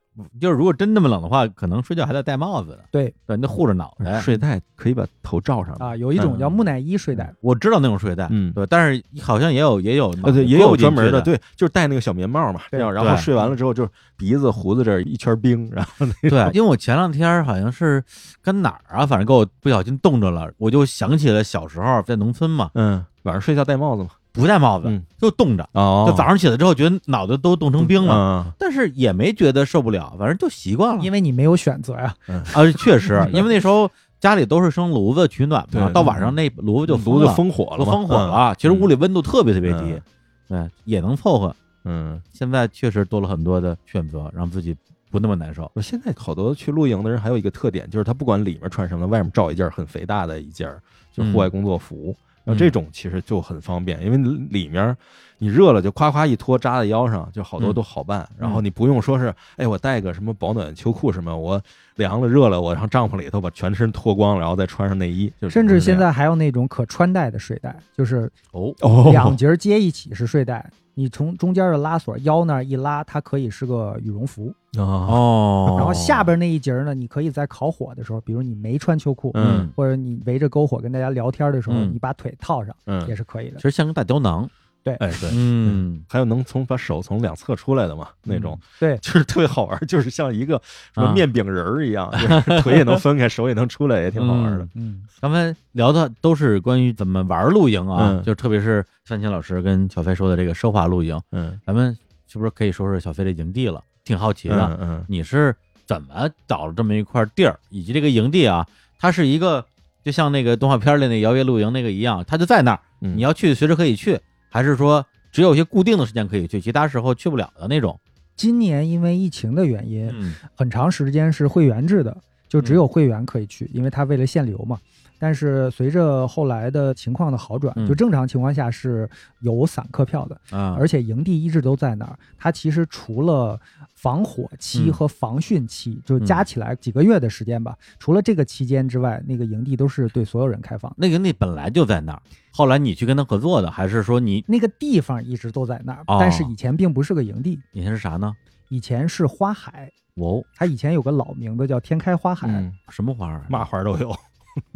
就是如果真那么冷的话，可能睡觉还得戴帽子的，对对，你得护着脑袋。睡袋可以把头罩上啊，有一种叫木乃伊睡袋，我知道那种睡袋，嗯对，但是好像也有也有啊，对，也有专门的，对，就是戴那个小棉帽嘛，这对样，然后睡完了之后，就是鼻子、胡子这儿一圈冰，然后那对，因为我前两天好像是跟哪儿啊，反正给我不小心冻着了，我就想起了小时候在农村嘛，嗯，晚上睡觉戴帽子嘛，不戴帽子，嗯就冻着，哦就早上起来之后觉得脑袋都冻成冰了，了，但是也没觉得受不了，反正就习惯了。因为你没有选择呀。啊，确实，因为那时候家里都是生炉子取暖嘛，到晚上那炉子就炉子了封火了封火了，其实屋里温度特别特别低嗯，对，也能凑合。嗯。现在确实多了很多的选择，让自己不那么难受。现在好多去露营的人还有一个特点，就是他不管里面穿什么，外面罩一件很肥大的一件，就是户外工作服。然后这种其实就很方便，因为里面你热了就夸夸一脱扎在腰上，就好多嗯都好办。然后你不用说是，哎，我带个什么保暖秋裤什么，我凉了热了，我上帐篷里头把全身脱光，然后再穿上内衣。就是甚至现在还有那种可穿戴的睡袋，就是哦，哦两节接一起是睡袋，你从中间的拉锁腰那儿一拉，它可以是个羽绒服。哦哦，然后下边那一节呢，你可以在烤火的时候，比如你没穿秋裤，嗯或者你围着篝火跟大家聊天的时候，嗯你把腿套上嗯也是可以的其。实像个大胶囊，对，哎对，嗯，还有能从把手从两侧出来的嘛那种，对，就是特别好玩，就是像一个什么啊。面饼人儿一样，就是 腿也能分开，手也能出来，也挺好玩的。嗯，刚才聊的都是关于怎么玩露营啊，嗯。就特别是范青老师跟小飞说的这个奢华露营，嗯。咱们是不是可以说说小飞的营地了？挺好奇的，嗯嗯。你是怎么找了这么一块地儿，以及这个营地啊，它是一个就像那个动画片里那摇曳露营那个一样，它就在那儿，嗯，你要去随时可以去，还是说只有一些固定的时间可以去，其他时候去不了的那种？今年因为疫情的原因，嗯很长时间是会员制的，就只有会员可以去，因为他为了限流嘛。但是随着后来的情况的好转，嗯就正常情况下是有散客票的，啊，而且营地一直都在那儿。它其实除了防火期嗯和防汛期，就加起来几个月的时间吧。除了这个期间之外，那个营地都是对所有人开放。那个营地本来就在那儿，后来你去跟他合作的，还是说你那个地方一直都在那儿，哦但是以前并不是个营地，以前是啥呢？以前是花海。哦，它以前有个老名字叫天开花海，嗯，什么花儿？嘛花都有。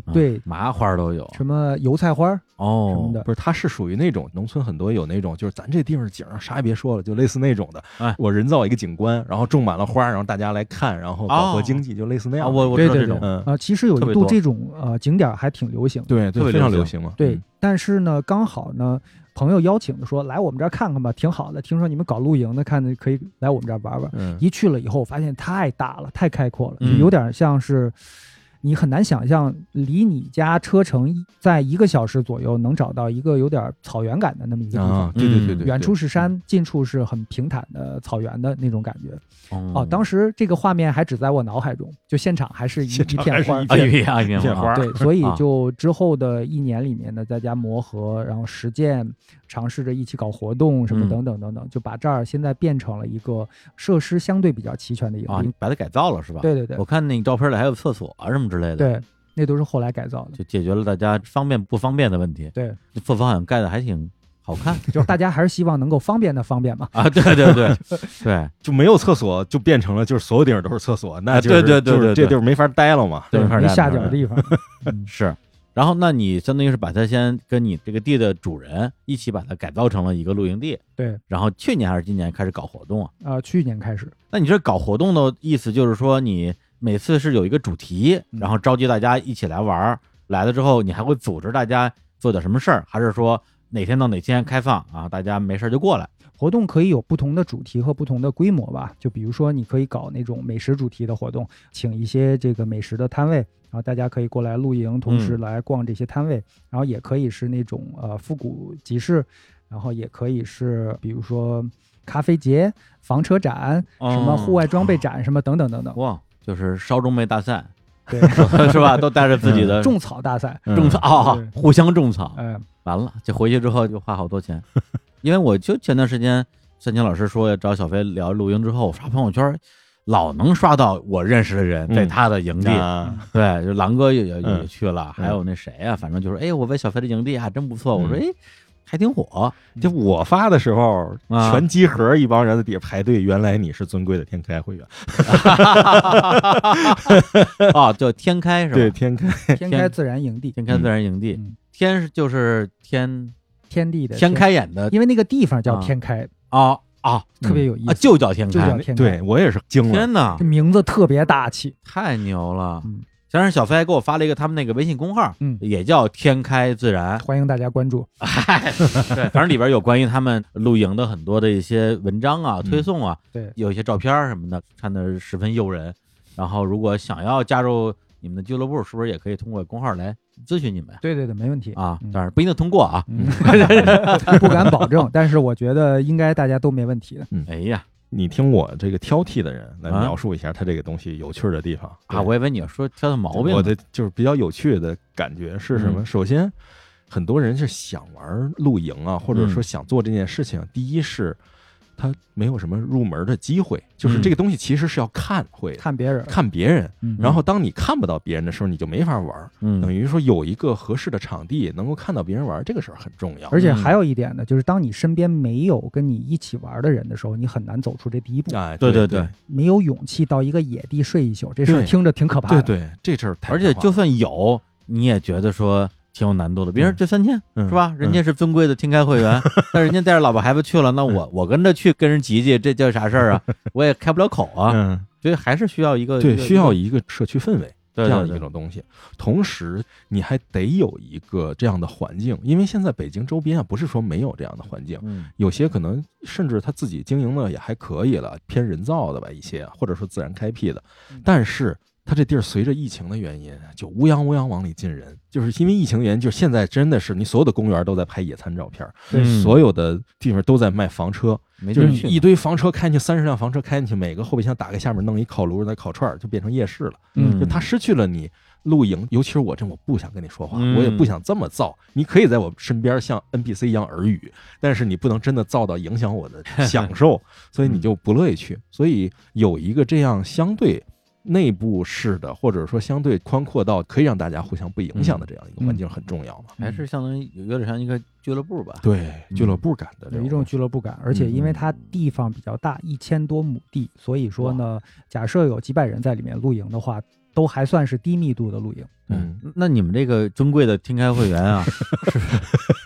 啊对麻花都有什么油菜花哦什哦么的。不是，它是属于那种农村很多有那种，就是咱这地方景儿啥也别说了，就类似那种的。哎我人造一个景观，然后种满了花，然后大家来看，然后搞活经济，就类似那啊，样。我我对这种，嗯，啊，其实有一度这种呃景点还挺流行。对对，非常流流行嘛。对嗯，但是呢，刚好呢，朋友邀请的说来我们这儿看看吧，挺好的。听说你们搞露营的，看着可以来我们这儿玩玩。嗯一去了以后，发现太大了，太开阔了，就嗯有点像是你很难想象，离你家车程一在一个小时左右能找到一个有点草原感的那么一个地方。啊，对对对对，远处是山，近处是很平坦的草原的那种感觉。哦哦，当时这个画面还只在我脑海中，就现场还是一 现场一片一。啊，一片啊一片片花儿对，所以啊就之后的一年里面呢，在家磨合，然后实践，尝试着一起搞活动什么嗯等等等等，就把这儿现在变成了一个设施相对比较齐全的营啊，地你。把它改造了是吧？对对对我看那个照片里还有厕所啊什么之类的，，对，那都是后来改造的。就解决了大家方便不方便的问题。对，这厕所好像盖的还挺好看 就是大家还是希望能够方便的方便嘛。啊，对对对 对，就没有厕所，就变成了就是所有地方都是厕所，那啊就是对对对就是对对这地儿没法待了嘛。对没下脚的地方。嗯 是。然后，那你相当于是把它先跟你这个地的主人一起把它改造成了一个露营地，对，然后去年还是今年开始搞活动啊？呃，去年开始，那你这搞活动的意思就是说，你每次是有一个主题，嗯然后召集大家一起来玩儿，来了之后，你还会组织大家做点什么事儿，还是说哪天到哪天开放啊？大家没事儿就过来？活动可以有不同的主题和不同的规模吧。就比如说，你可以搞那种美食主题的活动，请一些这个美食的摊位，然后大家可以过来露营，同时嗯来逛这些摊位。然后也可以是那种呃复古集市，然后也可以是比如说咖啡节、房车展、什么户外装备展什么等等等等。哇，就是烧中妹大赛对，是吧？都带着自己的种草大赛，嗯种草啊对，互相种草。哎，完了，就回去之后就花好多钱，因为我就前段时间三清老师说要找小飞聊露营之后，我刷朋友圈，老能刷到我认识的人在嗯他的营地，啊，对，就狼哥也也也嗯去了，还有那谁啊、反正就是，哎，我问小飞的营地还真不错，我说，嗯。哎，还挺火，就我发的时候，啊全集合一帮人在底下排队，原来你是尊贵的天开会员，啊，叫天开是吧？对，，天开，天开自然营地，天开自然营地，嗯。天是就是天天地的天，开眼的因为那个地方叫啊。天开，啊啊特别有意啊，思，就叫天开。就叫，天开。对我也是惊了，天哪。这，名字特别大气。太牛了！嗯。前两天小飞还给我发了一个他们那个微信公号，嗯，也叫天开自然，欢迎大家关注。嗨，对，反正里边有关于他们露营的很多的一些文章啊、嗯。推送啊，对，有一些照片什么的，看的十分诱人。然后如果想要加入你们的俱乐部，是不是也可以通过公号来咨询你们？对对对，没问题。啊，嗯当然不一定通过啊。嗯，不敢保证，但是我觉得应该大家都没问题的。哎呀你听我这个挑剔的人来啊描述一下他这个东西有趣的地方啊，我以为你要说挑的毛病，我的就是比较有趣的感觉是什么？嗯首先，很多人是想玩露营啊，或者说嗯想做这件事情。第一是他没有什么入门的机会，就是嗯这个东西其实是要看会看别人，看别人。嗯然后当你看不到别人的时候，你就没法玩。嗯，等于说有一个合适的场地，能够看到别人玩，这个事儿很重要。而且还有一点呢，就是当你身边没有跟你一起玩的人的时候，你很难走出这第一步，哎，对对对对没有勇气到一个野地睡一宿，这事儿听着挺可怕的。对对，这事儿太而且就算有，你也觉得说挺有难度的。别人嗯这三千嗯是吧？人家是尊贵的天开会员，但是人家带着老婆孩子去了，那我我跟着去跟人挤挤，这叫啥事儿啊？我也开不了口啊。嗯，所以还是需要一个对，需要一一个社区氛围。个这样一种东西。同时，你还得有一个这样的环境，因为现在北京周边啊，不是说没有这样的环境，嗯有些可能甚至他自己经营的也还可以了，偏人造的吧一些，或者说自然开辟的嗯。但是它这地儿随着疫情的原因，就乌泱乌泱往里进人，就是因为疫情原因，就现在真的是你所有的公园都在拍野餐照片，所有的地方都在卖房车，就是一堆房车开进去，三十辆房车开进去，每个后备箱打开，下面弄一烤炉，再烤串儿，就变成夜市了。嗯就它失去了你露营，尤其是我这，我不想跟你说话，嗯我也不想这么造。你可以在我身边像 NPC 一样耳语，但是你不能真的造到影响我的享受，所以你就不乐意去。所以有一个这样相对内部式的，或者说相对宽阔到可以让大家互相不影响的这样一个环境很重要嘛。还是相当于有有点像一个俱乐部吧。对，嗯俱乐部感的一种俱乐部感，而且因为它地方比较大，一千多亩地，所以说呢，假设有几百人在里面露营的话，都还算是低密度的露营。嗯，那你们这个尊贵的听开会员啊，是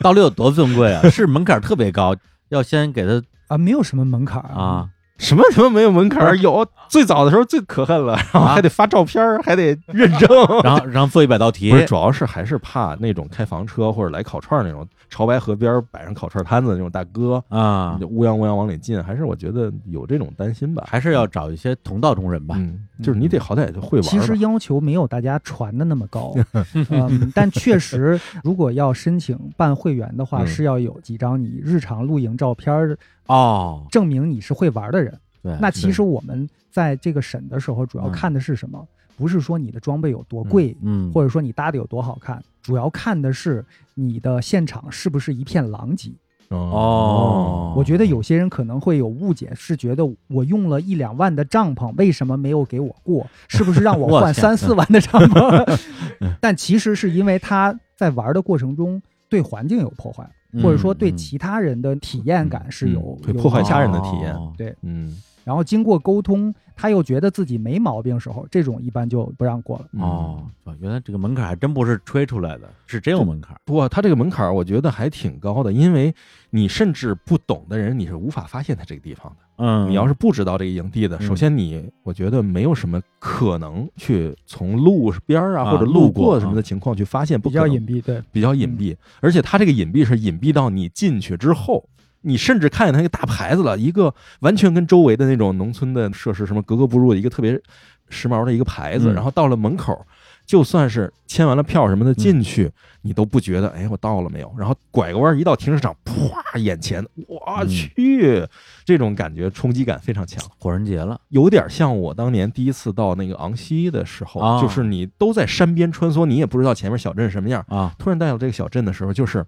到底有多尊贵啊？是门槛特别高，要先给他啊，没有什么门槛儿啊，什么什么没有门槛儿？有最早的时候最可恨了，然后啊还得发照片儿，还得认证。然后然后做一百道题不，是，主要是还是怕那种开房车或者来烤串儿那种潮白河边摆上烤串摊子那种大哥，啊就，乌泱乌泱往里进，还是我觉得有这种担心吧。还是要找一些同道中人吧。嗯，就是你得好歹就会玩。其实要求没有大家传的那么高，嗯，但确实，如果要申请办会员的话，嗯是要有几张你日常露营照片儿，哦，证明你是会玩的人。对，那其实我们在这个审的时候，主要嗯看的是什么？不是说你的装备有多贵，嗯，或者说你搭的有多好看，主要看的是你的现场是不是一片狼藉。哦。我觉得有些人可能会有误解，是觉得我用了一两万的帐篷，为什么没有给我过？是不是让我 换三四万的帐篷？但其实是因为他在玩的过程中对环境有破坏，嗯或者说对其他人的体验感是有会破坏影响他人的体验。哦对，嗯，然后经过沟通，他又觉得自己没毛病时候，这种一般就不让过了。嗯哦，原来这个门槛还真不是吹出来的，是真有门槛。不过他这个门槛儿我觉得还挺高的，因为你甚至不懂的人，你是无法发现他这个地方的。嗯，你要是不知道这个营地的，嗯首先你我觉得没有什么可能去从路边儿啊啊或者路过什么的情况去发现，比较隐蔽，对，比较隐蔽，而且它这个隐蔽是隐蔽到你进去之后，你甚至看见它那个大牌子了，一个完全跟周围的那种农村的设施什么格格不入的一个特别时髦的一个牌子，嗯。然后到了门口，就算是签完了票什么的进去，你都不觉得哎我到了没有，然后拐个弯一到停车场，啪眼前我嗯。去，这种感觉冲击感非常强。火人节了，有点像我当年第一次到那个昂西的时候，啊。就是你都在山边穿梭，你也不知道前面小镇什么样，啊，突然带到这个小镇的时候，就是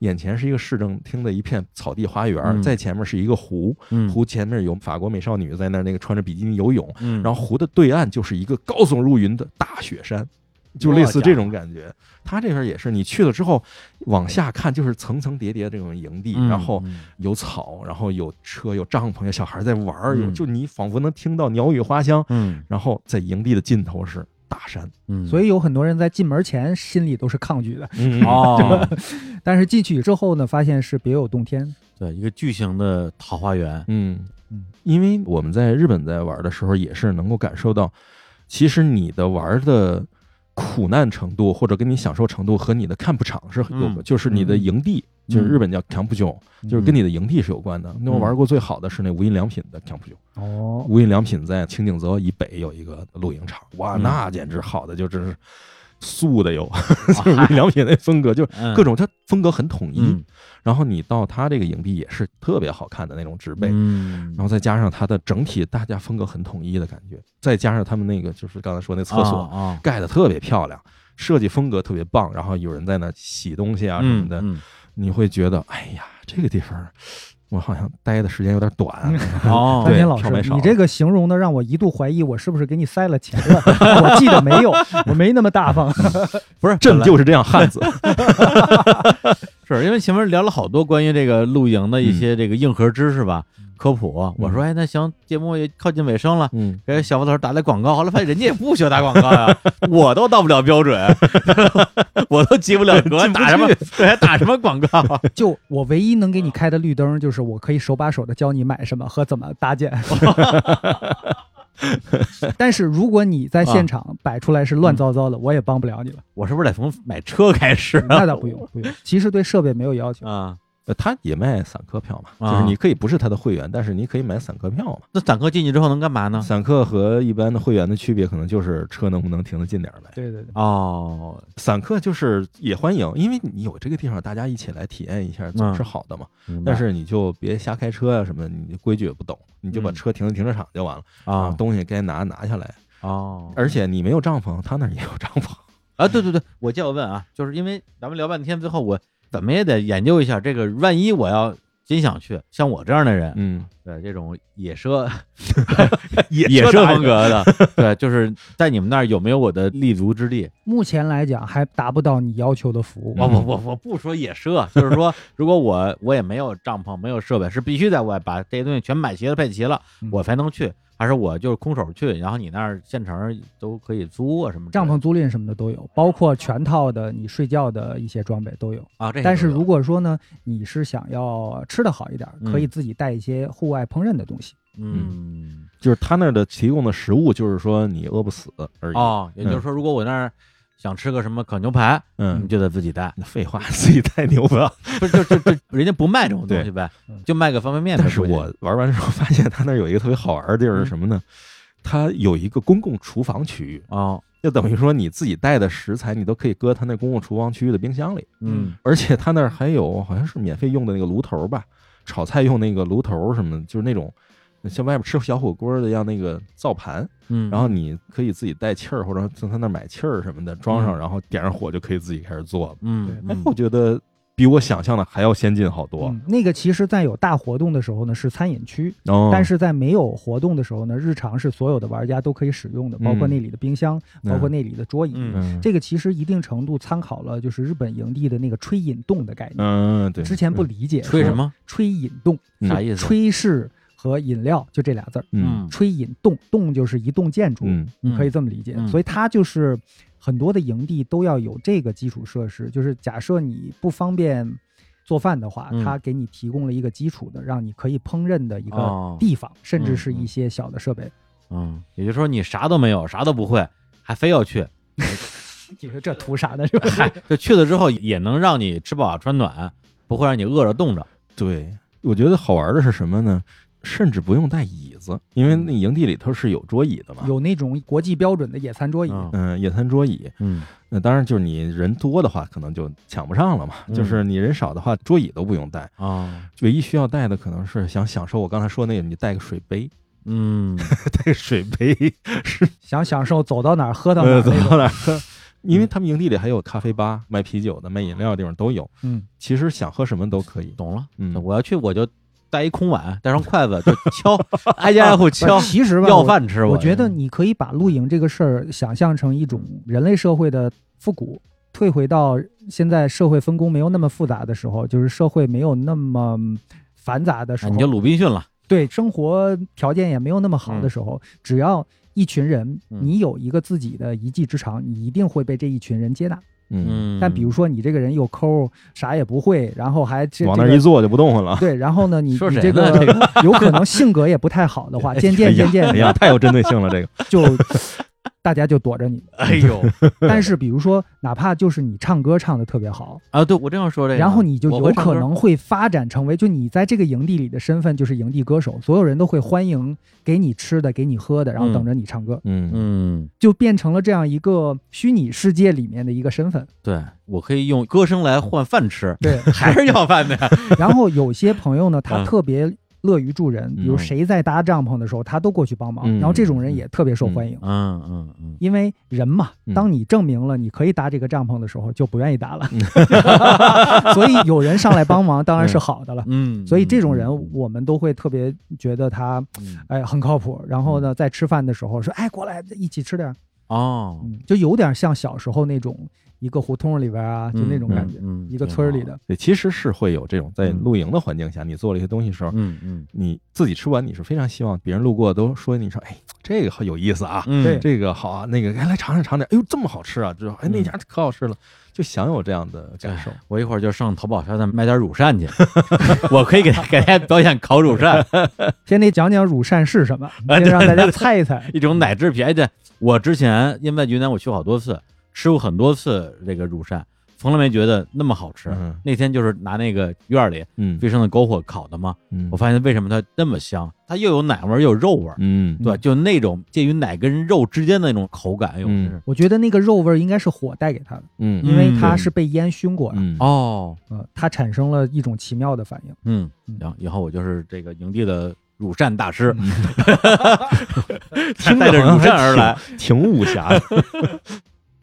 眼前是一个市政厅的一片草地花园，嗯在前面是一个湖，嗯湖前面有法国美少女在那儿那个穿着比基尼游泳，嗯，然后湖的对岸就是一个高耸入云的大雪山。就类似这种感觉，它这边也是，你去了之后往下看，就是层层叠叠的这种营地，嗯然后嗯有草，然后有车，有帐篷，有小孩在玩就你仿佛能听到鸟语花香。嗯然后在营地的尽头是大山，嗯，所以有很多人在进门前心里都是抗拒的，嗯 哦，但是进去之后呢，发现是别有洞天。对，一个巨型的桃花源，嗯。嗯，因为我们在日本在玩的时候，也是能够感受到，其实你的玩的苦难程度或者跟你享受程度和你的看不场是有，嗯。就是你的营地，就是嗯。日本叫 camp 酒，就是跟你的营地是有关的。那我玩过最好的是那无印良品的 camp 酒，哦，无印良品在清景泽以北有一个露营场，哇，嗯。那简直好的就真是素的有，就是无印良品那风格，就 各种它风格很统一。嗯。然后你到它这个营地也是特别好看的那种植被，嗯，然后再加上它的整体大家风格很统一的感觉，再加上他们那个就是刚才说那厕所盖的特别漂亮，设计风格特别棒，然后有人在那洗东西啊什么的，嗯你会觉得哎呀，这个地方我好像待的时间有点短。哦，对丹天老师，你这个形容的让我一度怀疑我是不是给你塞了钱了。我记得没有，我没那么大方。不是朕就是这样汉子，是因为前面聊了好多关于这个露营的一些这个硬核知识吧，科普。我说，哎，那行，节目也靠近尾声了，嗯，给小付老师打来广告。后来发现人家也不需要打广告呀，我都到不了标准，我都及不了格，打什么 对，还打什么广告？就我唯一能给你开的绿灯，就是我可以手把手的教你买什么和怎么搭建。但是如果你在现场摆出来是乱糟糟的，我也帮不了你了。我是不是得从买车开始？那倒不用，不用。其实对设备没有要求。啊，呃他也卖散客票嘛，啊就是你可以不是他的会员，但是你可以买散客票嘛。那散客进去之后能干嘛呢？散客和一般的会员的区别，可能就是车能不能停得近点儿呗。对对对，哦，散客就是也欢迎，因为你有这个地方，大家一起来体验一下，总是好的嘛。但是你就别瞎开车啊什么的，你规矩也不懂，你就把嗯车停在停车场就完了啊东西该拿拿下来。哦，而且你没有帐篷，他那儿也有帐篷。啊，对对对，我就要问啊，就是因为咱们聊半天，最后我怎么也得研究一下这个，万一我要真想去，像我这样的人，嗯，对这种野奢 野 野奢风格的，对，就是在你们那儿有没有我的立足之地？目前来讲还达不到你要求的服务。我我我我不说野奢，就是说，如果我我也没有帐篷，没有设备，是必须在外把这些东西全买齐了、配齐了，嗯。我才能去，还是我就是空手去，然后你那儿现成都可以租啊什么帐篷租赁什么的都有，包括全套的你睡觉的一些装备都有。啊？但是如果说呢，你是想要吃的好一点，嗯可以自己带一些户外烹饪的东西。嗯，就是他那儿的提供的食物，就是说你饿不死而已。哦，也就是说，如果我那儿想吃个什么烤牛排，嗯你嗯，就得自己带，那废话，自己带牛排。不是就就就人家不卖这种东西呗嗯，就卖个方便面。但是我玩完之后发现，他那儿有一个特别好玩的地儿嗯是什么呢？它有一个公共厨房区域，啊，就等于说你自己带的食材，你都可以搁他那公共厨房区域的冰箱里。嗯而且他那儿还有好像是免费用的那个炉头吧，炒菜用那个炉头什么的，就是那种像外面吃小火锅的一样那个灶盘，嗯，然后你可以自己带气儿，或者从他那买气儿什么的装上，嗯然后点上火就可以自己开始做了。嗯，我觉得比我想象的还要先进好多。嗯，那个其实，在有大活动的时候呢，是餐饮区，哦，但是在没有活动的时候呢，日常是所有的玩家都可以使用的，包括嗯那里的冰箱，嗯包括那里的桌椅。这个其实一定程度参考了就是日本营地的那个吹引洞的概念。嗯对，之前不理解说吹什么？吹引洞，嗯啥意思？吹是和饮料就这俩字儿，嗯吹饮洞，洞就是一栋建筑，嗯你可以这么理解。嗯所以它就是很多的营地都要有这个基础设施，就是假设你不方便做饭的话，嗯它给你提供了一个基础的，让你可以烹饪的一哦个地方，甚至是一些小的设备。嗯，也就是说你啥都没有，啥都不会，还非要去，你说这图啥呢？是吧？嗨，就去了之后也能让你吃饱穿暖，不会让你饿着冻着。对，我觉得好玩的是什么呢？甚至不用带椅子，因为那营地里头是有桌椅的嘛。有那种国际标准的野餐桌椅，嗯嗯，野餐桌椅，嗯那当然就是你人多的话，可能就抢不上了嘛。嗯就是你人少的话，桌椅都不用带，啊唯一需要带的可能是想享受我刚才说那个，你带个水杯，嗯 带个水杯是想享受走到哪儿喝到哪儿那种。到哪儿喝，因为他们营地里还有咖啡吧、卖啤酒的、卖饮料的地方都有。嗯，其实想喝什么都可以。懂了。嗯，我要去我就带一空碗，带上筷子就敲，挨家挨户敲其实吧，要饭吃。我觉得你可以把露营这个事儿想象成一种人类社会的复古，退回到现在社会分工没有那么复杂的时候，就是社会没有那么繁杂的时候，啊你就鲁滨逊了。对生活条件也没有那么好的时候，只要一群人，嗯你有一个自己的一技之长，你一定会被这一群人接纳。嗯，嗯，但比如说你这个人又抠，啥也不会，然后还这往那一坐就不动弹了。对，然后呢，你你这个有可能性格也不太好的话，渐渐渐渐哎呀，太有针对性了，这个。就 大家就躲着你。哎呦 但是比如说，哪怕就是你唱歌唱的特别好，啊，对我正要说这个，然后你就有可能会发展成为，就你在这个营地里的身份就是营地歌手，所有人都会欢迎给你吃的，给你喝的，然后等着你唱歌，嗯嗯，就变成了这样一个虚拟世界里面的一个身份。对我可以用歌声来换饭吃，对，还是要饭的。然后有些朋友呢，他嗯特别乐于助人，比如嗯谁在搭帐篷的时候，他都过去帮忙，嗯然后这种人也特别受欢迎。嗯嗯嗯，因为人嘛嗯，当你证明了你可以搭这个帐篷的时候，就不愿意搭了。所以有人上来帮忙，当然是好的了。嗯，所以这种人嗯，我们都会特别觉得他，嗯。哎，很靠谱。然后呢，在吃饭的时候说，哎，过来一起吃点儿，哦，嗯，就有点像小时候那种一个胡同里边啊，就那种感觉，嗯，嗯一个村里，的。对，其实是会有这种在嗯。露营的环境下，你做了一些东西的时候，嗯嗯。你自己吃完，你是非常希望别人路过都说你说，哎，这个好有意思啊，嗯，对。这个好啊，那个哎来尝尝尝点，哎呦这么好吃啊，之后哎那家可好吃了，就享有这样的感受。我一会儿就上淘宝上再买点乳扇去，我可以给给大家表演烤乳扇，先得讲讲乳扇是什么，哎 先让大家猜一猜。一种奶制品。哎，对，我之前因为在云南我去过好多次，吃过很多次这个乳扇，从来没觉得那么好吃。嗯那天就是拿那个院儿里嗯飞升的篝火烤的嘛，嗯我发现为什么它那么香，它又有奶味儿又有肉味儿，嗯对，就那种介于奶跟肉之间的那种口感，嗯是我觉得那个肉味儿应该是火带给它的，嗯因为嗯它是被烟熏过的，嗯哦，呃，它产生了一种奇妙的反应。嗯，嗯行，以后我就是这个营地的乳扇大师，嗯带着乳扇而来。挺武侠的。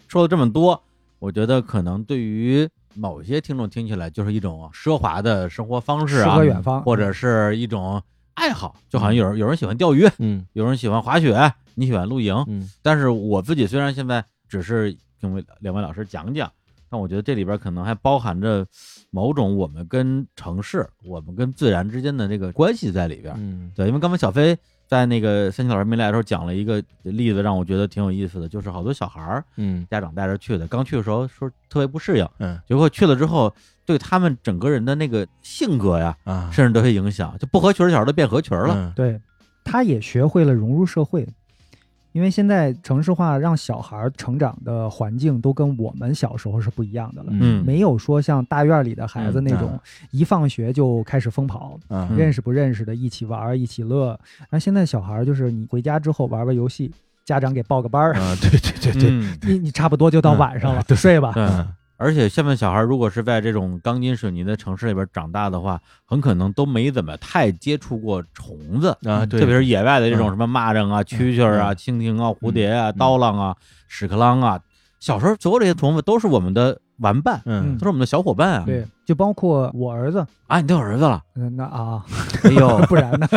说了这么多，我觉得可能对于某些听众听起来就是一种奢华的生活方式诗啊，和远方，或者是一种爱好，就好像有人有人喜欢钓鱼，嗯。有人喜欢滑雪，你喜欢露营，嗯。但是我自己虽然现在只是听两位老师讲讲，但我觉得这里边可能还包含着某种我们跟城市、我们跟自然之间的这个关系在里边。嗯。对，因为刚才小飞在那个三七老师没来的时候讲了一个例子，让我觉得挺有意思的，就是好多小孩儿嗯家长带着去的，刚去的时候说特别不适应，嗯结果去了之后，对他们整个人的那个性格呀，啊，甚至都会影响，就不合群儿的小孩都变合群儿了。嗯对，他也学会了融入社会。因为现在城市化让小孩儿成长的环境都跟我们小时候是不一样的了，嗯没有说像大院里的孩子嗯那种一放学就开始疯跑，嗯认识不认识的一起玩一起乐。然后现在小孩儿就是你回家之后玩玩游戏，家长给报个班儿，啊，对对对对，嗯你你差不多就到晚上了，嗯睡吧。而且现在小孩如果是在这种钢筋水泥的城市里边长大的话，很可能都没怎么太接触过虫子，啊，对，特别是野外的这种嗯什么蚂蚱啊、蛐蛐儿啊、嗯蜻蜓啊、蝴蝶啊、嗯刀郎啊、屎壳郎啊，小时候所有这些虫子都是我们的玩伴，嗯都是我们的小伙伴啊。对，就包括我儿子，啊，你都有儿子了？嗯，那啊，哎呦，不然呢？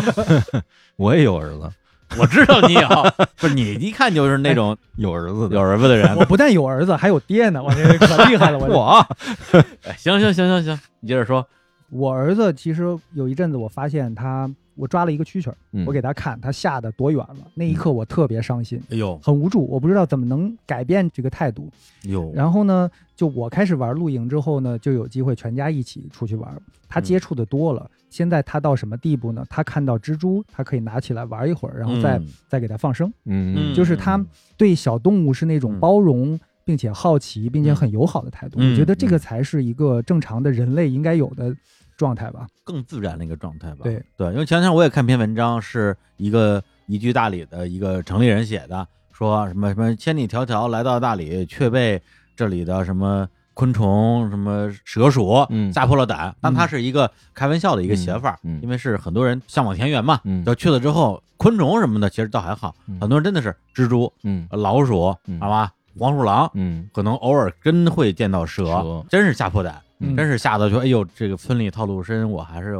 我也有儿子，我知道你有，不是你一看就是那种有儿子的有儿子的人。我不但有儿子，还有爹呢，我这可厉害了，我这我 哎行行行行行，你接着说。我儿子其实有一阵子，我发现他，我抓了一个蛐蛐儿，嗯我给他看，他吓得多远了。那一刻我特别伤心，哎呦很无助，我不知道怎么能改变这个态度。呦，然后呢，就我开始玩露营之后呢，就有机会全家一起出去玩。他接触的多了，现在他到什么地步呢？他看到蜘蛛，他可以拿起来玩一会儿，然后再、嗯再给它放生。嗯就是他对小动物是那种嗯包容。并且好奇，并且嗯很友好的态度，嗯我觉得这个才是一个正常的人类应该有的状态吧。更自然的一个状态吧。对对，因为前两天我也看篇文章，是一个移居大理的一个城里人写的，说什么什么千里迢迢来到大理，却被这里的什么昆虫、什么蛇鼠嗯吓破了胆。但它是一个开玩笑的一个写法，因为是很多人向往田园嘛，嗯就去了之后，昆虫什么的其实倒还好，嗯很多人真的是蜘蛛、嗯老鼠，嗯好吧，黄鼠狼。嗯可能偶尔真会见到蛇，蛇真是吓破胆，嗯真是吓得说，哎呦，这个村里套路深，我还是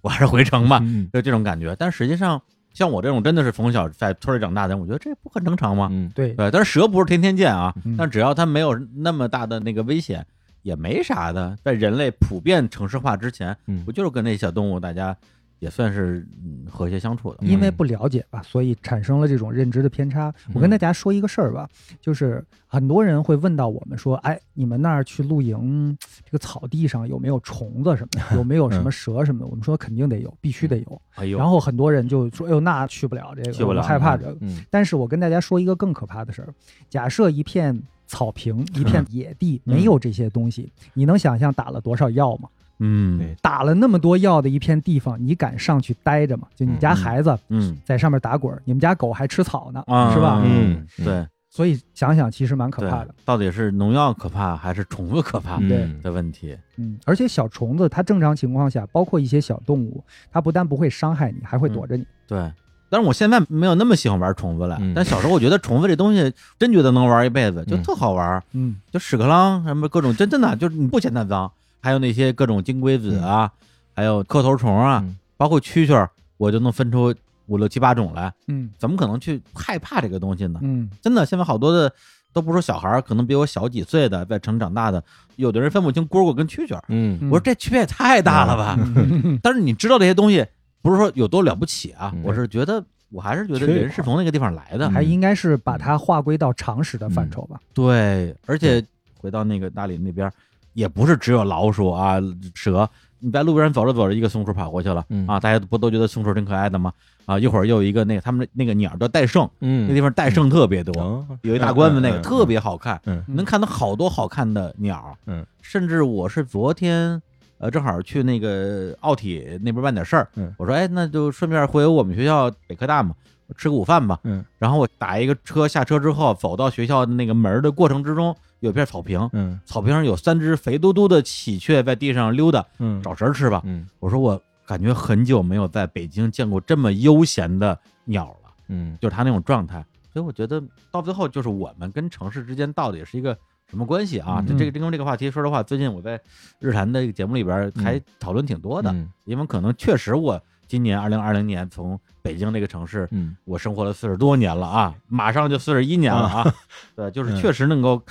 我还是回城吧，嗯就这种感觉。但实际上，像我这种真的是从小在村里长大的人，我觉得这不很正常吗？嗯对，对，但是蛇不是天天见啊，嗯但只要它没有那么大的那个危险，也没啥的。在人类普遍城市化之前，嗯不就是跟那些小动物大家也算是嗯和谐相处的？因为不了解吧，所以产生了这种认知的偏差。我跟大家说一个事儿吧，就是很多人会问到我们说，哎，你们那儿去露营，这个草地上有没有虫子什么的，有没有什么蛇什么的？我们说肯定得有，必须得有。哎呦，然后很多人就说，哎呦，那去不了这个，去不了我害怕这个。嗯但是我跟大家说一个更可怕的事儿：假设一片草坪、一片野地嗯没有这些东西，你能想象打了多少药吗？嗯对打了那么多药的一片地方，你敢上去待着吗？就你家嗯孩子嗯在上面打滚儿，你们家狗还吃草呢，啊，是吧？嗯对，所以想想其实蛮可怕的。到底是农药可怕还是虫子可怕对嗯的问题？嗯，而且小虫子它正常情况下，包括一些小动物，它不但不会伤害你，还会躲着你。对。但是我现在没有那么喜欢玩虫子了，嗯但小时候我觉得虫子这东西真觉得能玩一辈子，就嗯特好玩。嗯就屎壳郎什么各种，真真的就是你不嫌它脏，还有那些各种金龟子啊，还有磕头虫啊，嗯包括蛐蛐儿，我就能分出五六七八种来。嗯怎么可能去害怕这个东西呢？嗯真的，现在好多的都不是说小孩儿，可能比我小几岁的，在城长大的，有的人分不清蝈蝈跟蛐蛐儿。嗯嗯我说这区别也太大了吧？嗯但是你知道这些东西，不是说有多了不起啊，嗯我是觉得。我还是觉得人是从那个地方来的，还应该是把它划归到常识的范畴吧。对，而且回到那个大理那边，也不是只有老鼠啊、蛇。你在路边上走着走着，一个松鼠跑过去了、嗯啊，大家不都觉得松鼠挺可爱的吗？啊，一会儿又有一个那个他们那个鸟叫戴胜，嗯那地方戴胜特别多，哦有一大关子那个、特别好看，嗯能看到好多好看的鸟。嗯，甚至我是昨天呃正好去那个奥体那边办点事儿，嗯我说哎那就顺便回我们学校北科大嘛，吃个午饭吧。嗯然后我打一个车下车之后，走到学校的那个门的过程之中，有片草坪，嗯草坪上有三只肥嘟嘟的喜鹊在地上溜达，嗯找食儿吃吧。嗯我说我感觉很久没有在北京见过这么悠闲的鸟了，嗯就是它那种状态。所以我觉得到最后就是我们跟城市之间到底是一个什么关系啊？嗯这这个这跟这个话题，说实话，最近我在日坛的这个节目里边还讨论挺多的，嗯因为可能确实我今年二零二零年从北京这个城市嗯我生活了四十多年了啊，马上就四十一年了啊，对，就是确实能够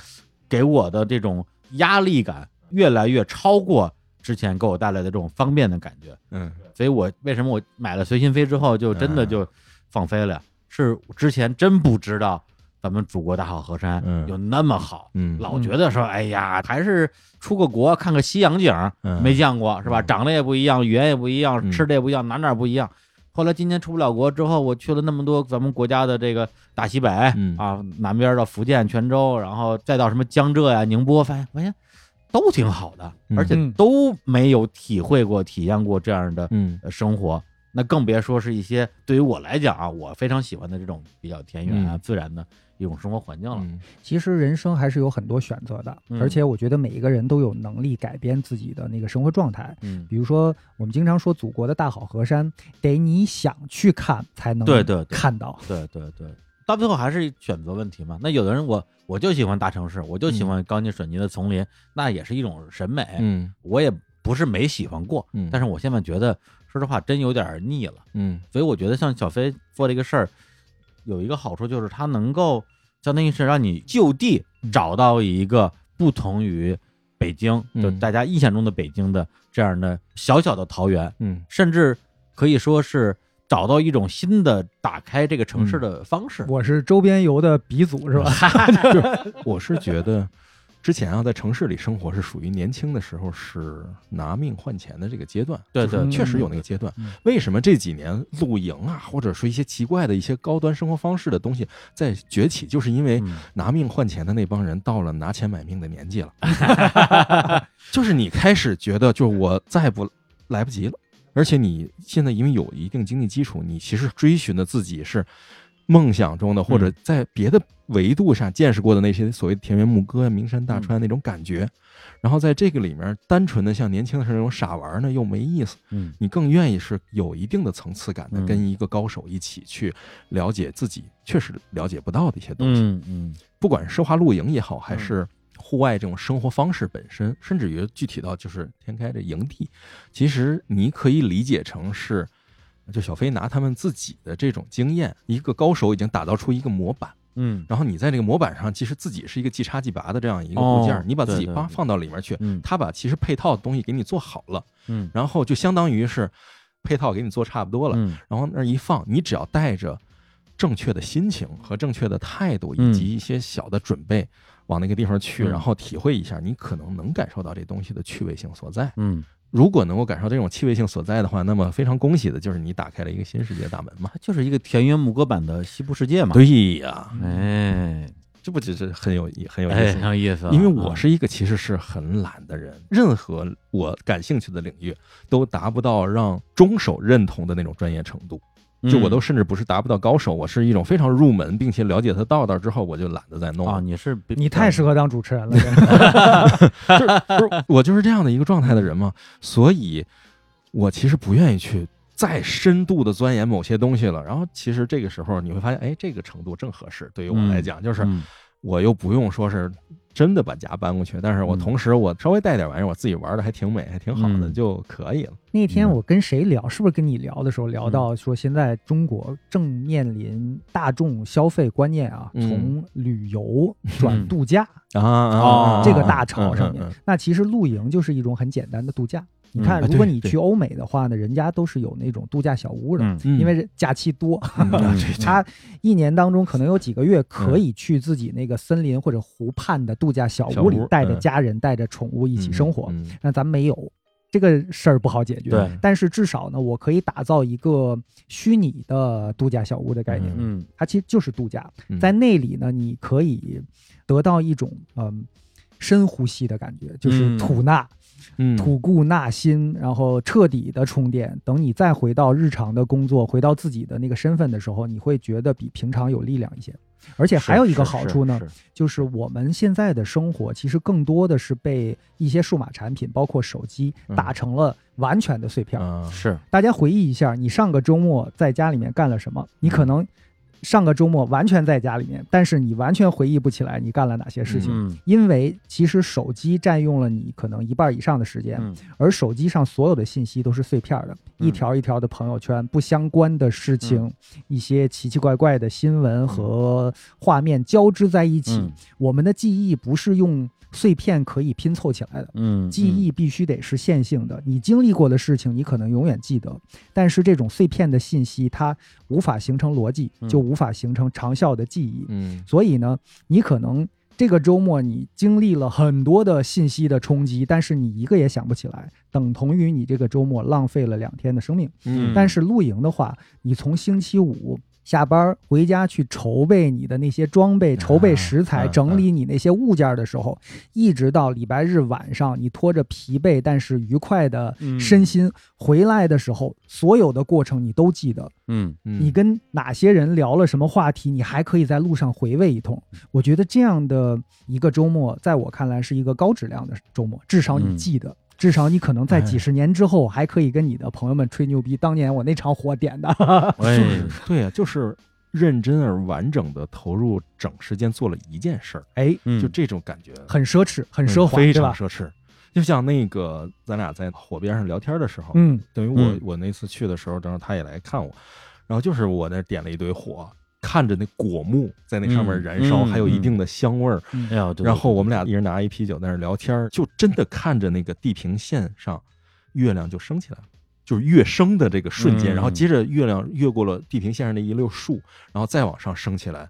给我的这种压力感越来越超过之前给我带来的这种方便的感觉，嗯。所以我为什么我买了随心飞之后就真的就放飞了，是之前真不知道咱们祖国大好河山嗯。有那么好，嗯。老觉得说哎呀还是出个国看个西洋景儿嗯。没见过是吧？嗯。长得也不一样，语言也不一样，嗯。吃的也不一样，哪哪儿不一样。后来今年出不了国之后，我去了那么多咱们国家的这个大西北、嗯。啊，南边的福建泉州，然后再到什么江浙呀、宁波，发现发现都挺好的，嗯。而且嗯都没有体会过、体验过这样的生活。那更别说是一些对于我来讲啊，我非常喜欢的这种比较田园啊、嗯。自然的一种生活环境了。嗯其实人生还是有很多选择的，嗯而且我觉得每一个人都有能力改变自己的那个生活状态。嗯，比如说，我们经常说祖国的大好河山，得你想去看才能对对对看到。对对对，到最后还是选择问题嘛。那有的人我我就喜欢大城市，我就喜欢钢筋水泥的丛林，那也是一种审美。嗯我也不是没喜欢过，嗯但是我现在觉得，说实话，真有点腻了。嗯所以我觉得像小飞做这个事儿，有一个好处就是它能够相当于是让你就地找到一个不同于北京，嗯就大家印象中的北京的这样的小小的桃源，嗯甚至可以说是找到一种新的打开这个城市的方式。我是周边游的鼻祖是吧？我是觉得，之前啊，在城市里生活是属于年轻的时候是拿命换钱的这个阶段，对对就是确实有那个阶段。嗯。为什么这几年露营啊，或者说一些奇怪的一些高端生活方式的东西在崛起，就是因为嗯。拿命换钱的那帮人到了拿钱买命的年纪了，就是你开始觉得，就是我再不来不及了，而且你现在因为有一定经济基础，你其实追寻的自己是梦想中的，或者在别的维度上见识过的那些所谓的田园牧歌呀、名山大川那种感觉，然后在这个里面单纯的像年轻的时候那种傻玩呢又没意思，嗯。你更愿意是有一定的层次感的，嗯。跟一个高手一起去了解自己确实了解不到的一些东西。嗯嗯。不管是奢华露营也好，还是户外这种生活方式本身，甚至于具体到就是天开这营地，其实你可以理解成是，就小飞拿他们自己的这种经验，一个高手已经打造出一个模板，嗯然后你在这个模板上，其实自己是一个即插即拔的这样一个部件，哦你把自己对对对。帮放到里面去，嗯他把其实配套的东西给你做好了，嗯。然后就相当于是配套给你做差不多了，嗯。然后那儿一放，你只要带着正确的心情和正确的态度，嗯以及一些小的准备，往那个地方去，嗯然后体会一下，你可能能感受到这东西的趣味性所在。嗯，如果能够感受这种趣味性所在的话，那么非常恭喜的就是你打开了一个新世界大门嘛。它就是一个田园牧歌版的西部世界嘛。对呀，哎这不只是很有意很有意哎，思很。有意思啊。因为我啊是一个其实是很懒的人，任何我感兴趣的领域都达不到让中手认同的那种专业程度。就我都嗯甚至不是达不到高手，我是一种非常入门，并且了解它道道之后，我就懒得再弄啊，了。你是你太适合当主持人了，就是不是我就是这样的一个状态的人嘛，所以我其实不愿意去再深度的钻研某些东西了。然后其实这个时候你会发现，哎，这个程度正合适，对于我来讲，就是嗯我又不用说是真的把家搬过去，但是我嗯同时我稍微带点玩意儿，我自己玩的还挺美，还挺好的嗯就可以了。那天我跟谁聊，是不是跟你聊的时候聊到嗯说，现在中国正面临大众消费观念啊，嗯从旅游转嗯度假啊哦这个大潮上面。那其实露营就是一种很简单的度假。你嗯看，如果你去欧美的话呢，人家都是有那种度假小屋的，因为假期多，嗯啊嗯 对对。他一年当中可能有几个月可以去自己那个森林或者湖畔的度假小小屋，里带着嗯。家人、带着宠物一起生活。那咱们没有这个事儿不好解决，对。但是至少呢，我可以打造一个虚拟的度假小屋的概念，嗯。它其实就是度假，嗯。在那里呢，你可以得到一种嗯深呼吸的感觉，就是嗯。吐纳。嗯吐故纳新，然后彻底的充电。等你再回到日常的工作，回到自己的那个身份的时候，你会觉得比平常有力量一些。而且还有一个好处呢，就是我们现在的生活其实更多的是被一些数码产品，包括手机嗯打成了完全的碎片。啊是大家回忆一下，你上个周末在家里面干了什么？你可能上个周末完全在家里面，但是你完全回忆不起来你干了哪些事情。嗯。因为其实手机占用了你可能一半以上的时间，嗯。而手机上所有的信息都是碎片的，嗯。一条一条的朋友圈，不相关的事情，一些奇奇怪怪的新闻和画面交织在一起。嗯。我们的记忆不是用碎片可以拼凑起来的。嗯。记忆必须得是线性的，你经历过的事情，你可能永远记得，但是这种碎片的信息，它无法形成逻辑，嗯。就无法形成长效的记忆。嗯所以呢，你可能这个周末你经历了很多的信息的冲击，但是你一个也想不起来，等同于你这个周末浪费了两天的生命。嗯但是露营的话，你从星期五下班回家去筹备你的那些装备、筹备食材、嗯整理你那些物件的时候，一直到礼拜日晚上，你拖着疲惫但是愉快的嗯身心回来的时候，所有的过程你都记得。嗯嗯你跟哪些人聊了什么话题，你还可以在路上回味一通。我觉得这样的一个周末，在我看来是一个高质量的周末，至少嗯你记得。至少你可能在哎几十年之后，还可以跟你的朋友们吹牛逼。当年我那场火点的，哎就是 对呀、就是认真而完整的投入整时间做了一件事儿，哎，嗯就这种感觉很奢侈，很嗯奢华，非对吧？常奢侈。就像那个咱俩在火边上聊天的时候，嗯等于我、嗯我那次去的时候，正好他也来看我，然后就是我那点了一堆火，看着那果木在那上面嗯燃烧，嗯还有一定的香味儿。嗯。哎呀，对然后我们俩一人拿一啤酒在那儿聊天儿，就真的看着那个地平线上月亮就升起来了。就是跃升的这个瞬间，嗯。然后接着月亮越过了地平线上那一溜树，然后再往上升起来，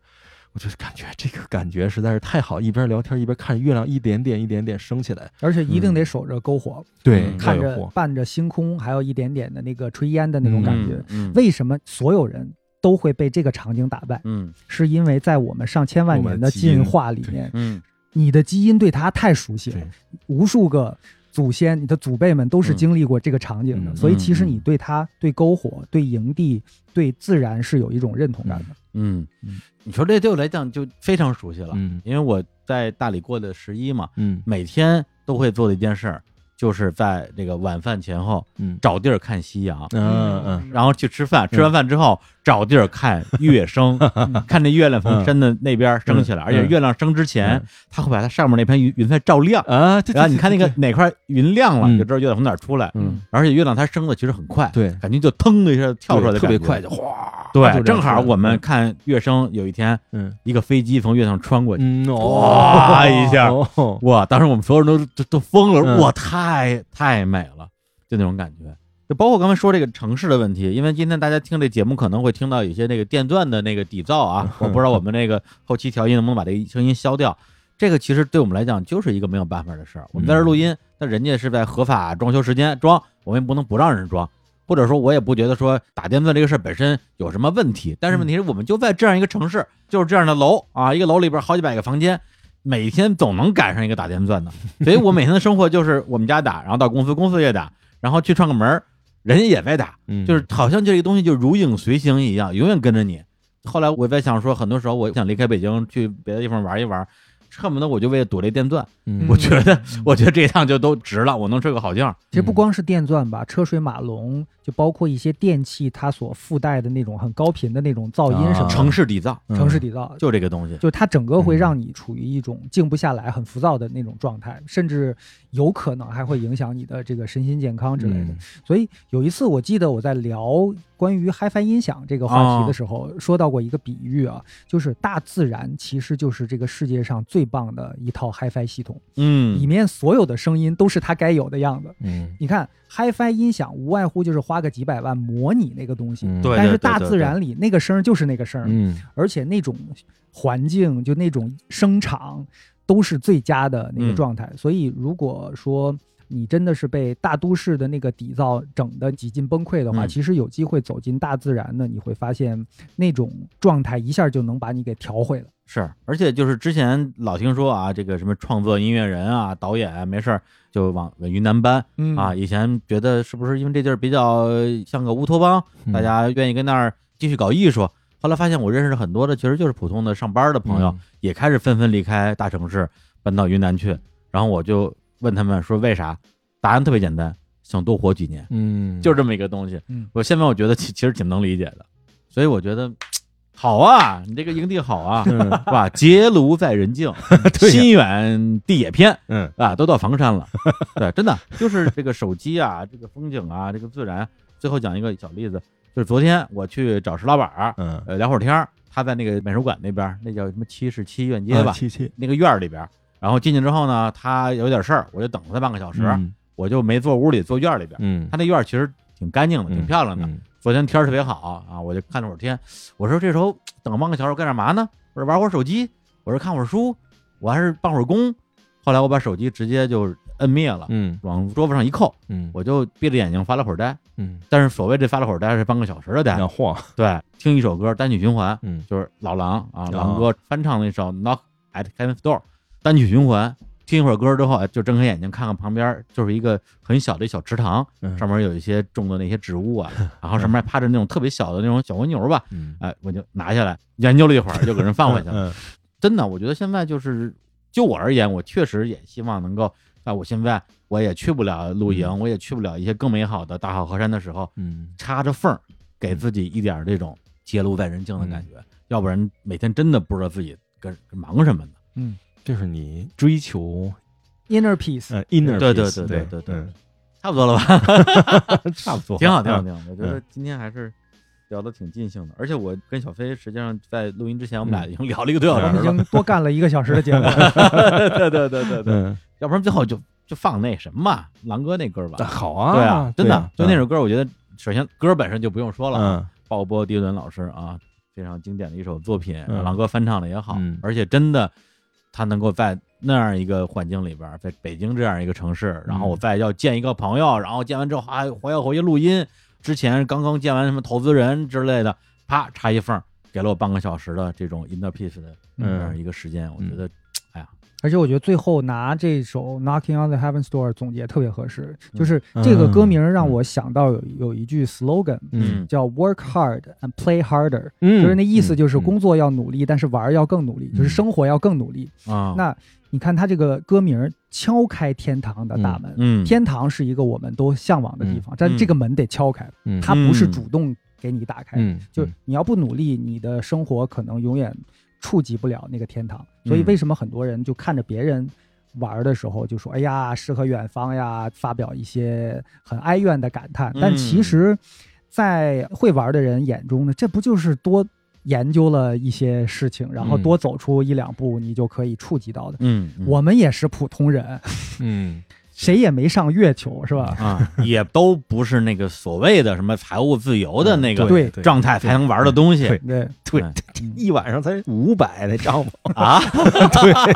我就感觉这个感觉实在是太好，一边聊天一边看月亮一点点一点点升起来，而且一定得守着篝火，对嗯看着火。伴着星空，还有一点点的那个炊烟的那种感觉。嗯。为什么所有人都会被这个场景打败？嗯。是因为在我们上千万年的进化里面，嗯。你的基因对它太熟悉了，无数个祖先，你的祖辈们都是经历过这个场景的，嗯。所以其实嗯你对它、对篝火、对营地、对自然是有一种认同感的。嗯。嗯，你说这对我来讲就非常熟悉了，嗯。因为我在大理过的十一嘛，嗯。每天都会做的一件事儿，就是在这个晚饭前后嗯。找地儿看夕阳，嗯嗯。然后去吃饭，吃完饭之后找地儿看月升，看这月亮从山的那边升起来，嗯。而且月亮升之前嗯，它会把它上面那片云云彩照亮。啊，然后你看那个哪块云亮了，就知道月亮从哪儿出来。嗯。而且月亮它升的其实很快，对。感觉就腾的一下跳出来的特别快，就哗，对，正好我们看月升，有一天嗯。一个飞机从月上穿过去，嗯哇一下哦。哇！当时我们所有人都都都疯了，嗯。哇，太太太美了，就那种感觉。就包括刚才说这个城市的问题，因为今天大家听这节目可能会听到有些那个电钻的那个底噪啊，我不知道我们那个后期调音能不能把这个声音消掉。这个其实对我们来讲就是一个没有办法的事儿。我们在这录音，那人家是在合法装修时间装，我们也不能不让人装，或者说我也不觉得说打电钻这个事儿本身有什么问题。但是问题是我们就在这样一个城市，就是这样的楼啊，一个楼里边好几百个房间，每天总能赶上一个打电钻的，所以我每天的生活就是我们家打，然后到公司，公司也打，然后去串个门儿，人家也在打，就是好像这个东西就如影随形一样，永远跟着你。后来我在想说，很多时候我想离开北京去别的地方玩一玩，恨不得我就为了躲这电钻，嗯。我觉得我觉得这一趟就都值了，我能睡个好觉。其实不光是电钻吧，车水马龙，就包括一些电器它所附带的那种很高频的那种噪音什么，啊。城市底噪嗯城市底噪，就这个东西，就它整个会嗯让你处于一种静不下来、很浮躁的那种状态，甚至有可能还会影响你的这个身心健康之类的。嗯。所以有一次，我记得我在聊关于 HiFi 音响这个话题的时候，说到过一个比喻啊，就是大自然其实就是这个世界上最棒的一套 HiFi 系统，嗯里面所有的声音都是它该有的样子。嗯你看 HiFi 音响无外乎就是花个几百万模拟那个东西，嗯但是大自然里那个声就是那个声，嗯而且那种环境就那种声场都是最佳的那个状态。所以如果说你真的是被大都市的那个底噪整得几近崩溃的话，嗯其实有机会走进大自然呢，你会发现那种状态一下就能把你给调回了。是，而且就是之前老听说啊，这个什么创作音乐人啊、导演啊，没事儿就往往云南搬嗯啊。以前觉得是不是因为这地儿比较像个乌托邦，嗯大家愿意跟那儿继续搞艺术。后来发现我认识的很多的其实就是普通的上班的朋友，嗯也开始纷纷离开大城市，搬到云南去。然后我就问他们说为啥？答案特别简单，想多活几年，嗯就这么一个东西。嗯我现在我觉得其其实挺能理解的，所以我觉得好啊，你这个营地好啊，嗯是吧？结庐在人境，心远地也偏嗯啊，都到房山了。对，真的就是这个手机啊，这个风景啊，这个自然。最后讲一个小例子，就是昨天我去找石老板儿，嗯呃，聊会儿天儿，他在那个美术馆那边儿，那叫什么七十七院街吧，啊七七那个院儿里边儿。然后进去之后呢，他有点事儿，我就等了他半个小时，嗯我就没坐屋里，坐院儿里边儿。嗯他那院儿其实挺干净的，挺漂亮的。嗯昨天天儿特别好啊，我就看了会儿天。我说这时候等半个小时干点嘛呢？我说玩会儿手机，我说看会儿书，我还是办会儿工。后来我把手机直接就摁灭了，嗯往桌子上一扣，嗯我就闭着眼睛发了会儿呆。嗯，但是所谓这发了会儿呆是半个小时的呆要，晃，对，听一首歌单曲循环，嗯就是老狼啊，啊狼哥翻唱那首《Knock at Heaven's Door》，单曲循环。听一会儿歌之后，哎就睁开眼睛看看旁边，就是一个很小的小池塘，嗯上面有一些种的那些植物啊，然后上面还趴着那种特别小的那种小蜗牛吧，嗯，哎，我就拿下来研究了一会儿，就给人放回去了。嗯真的，我觉得现在就是就我而言，我确实也希望能够在我现在我也去不了露营，嗯我也去不了一些更美好的大好河山的时候，嗯插着缝儿给自己一点这种揭露在人境的感觉，要不然每天真的不知道自己跟跟忙什么呢。嗯这是你追求，inner peace，呃 inner 对对 peace，对对对对。嗯。差不多了吧？差不多，挺好，挺好，嗯。挺好。我觉得今天还是聊的挺尽兴的，而且我跟小飞实际上在录音之前，我们俩已经聊了一个多小我们已。经多干了一个小时的节目。了。对对对对对，嗯，要不然最后就就放那什么嘛，狼哥那歌吧。好啊，对啊，真的，就那首歌，我觉得首先歌本身就不用说了啊，嗯。鲍勃迪伦老师啊，非常经典的一首作品，嗯。狼哥翻唱的也好，嗯。而且真的他能够在那样一个环境里边，在北京这样一个城市，然后我再要见一个朋友，然后见完之后还还要回去录音，之前刚刚见完什么投资人之类的，啪插一缝，给了我半个小时的这种 inner peace 的这样嗯。一个时间，我觉得，哎呀，而且我觉得最后拿这首《Knocking on the Heaven's Door》总结特别合适，嗯就是这个歌名让我想到有有一句 slogan，嗯叫 “Work hard and play harder”，嗯，就是那意思就是嗯工作要努力，但是玩儿要更努力，就是生活要更努力。啊，那你看他这个歌名敲开天堂的大门，嗯，天堂是一个我们都向往的地方，但这个门得敲开，嗯它不是主动给你打开，嗯就你要不努力，你的生活可能永远触及不了那个天堂。所以嗯为什么很多人就看着别人玩的时候就说：“哎呀，诗和远方呀”，发表一些很哀怨的感叹。但其实，在会玩的人眼中呢，这不就是多研究了一些事情，然后嗯多走出一两步，你就可以触及到的。嗯，嗯我们也是普通人，嗯谁也没上月球，是吧？啊，也都不是那个所谓的什么财务自由的那个状态才能玩的东西。对对，一晚上才五百那帐篷，啊，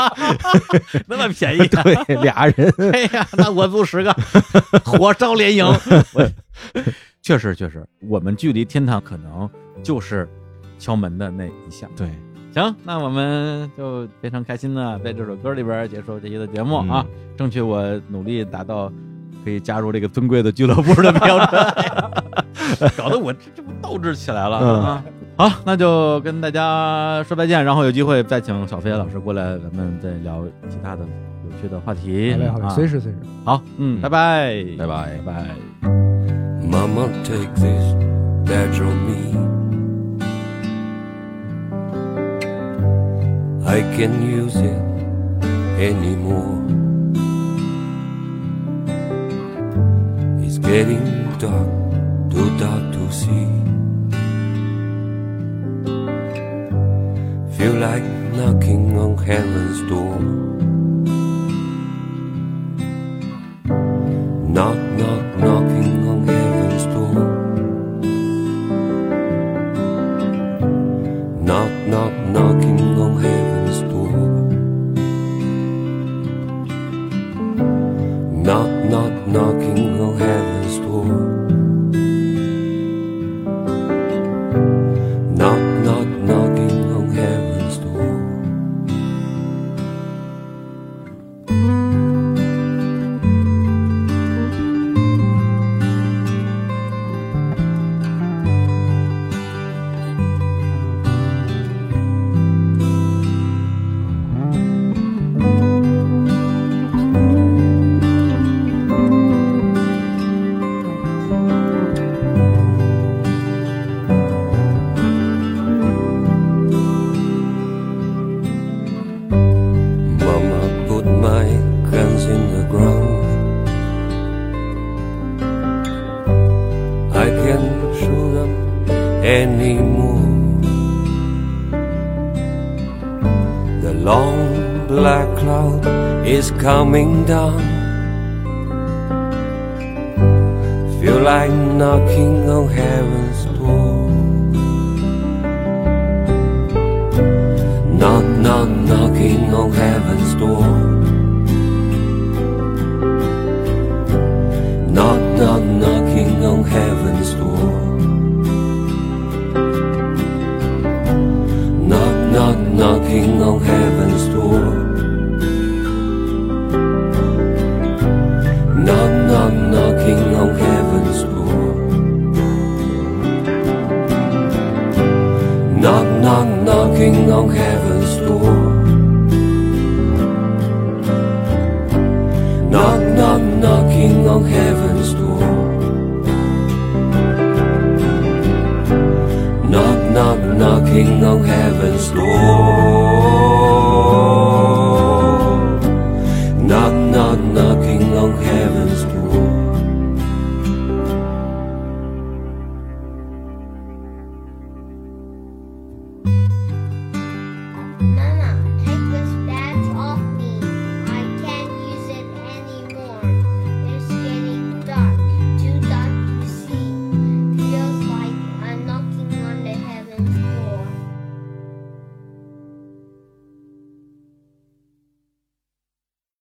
那么便宜，对，俩人，哎呀，那我租十个，火烧连营。确实确实，我们距离天堂可能就是敲门的那一下。对，行，那我们就非常开心的在这首歌里边结束这期的节目啊，争取我努力达到可以加入这个尊贵的俱乐部的标准，搞得我这这不斗志起来了嗯啊！好，那就跟大家说再见，然后有机会再请小飞老师过来，咱们再聊其他的有趣的话题。好嘞，好嘞，啊随时随时。好，嗯，嗯拜拜，拜拜拜拜。I can't use it anymore. It's getting dark, too dark to see. Feel like knocking on heaven's door. Knock, knock,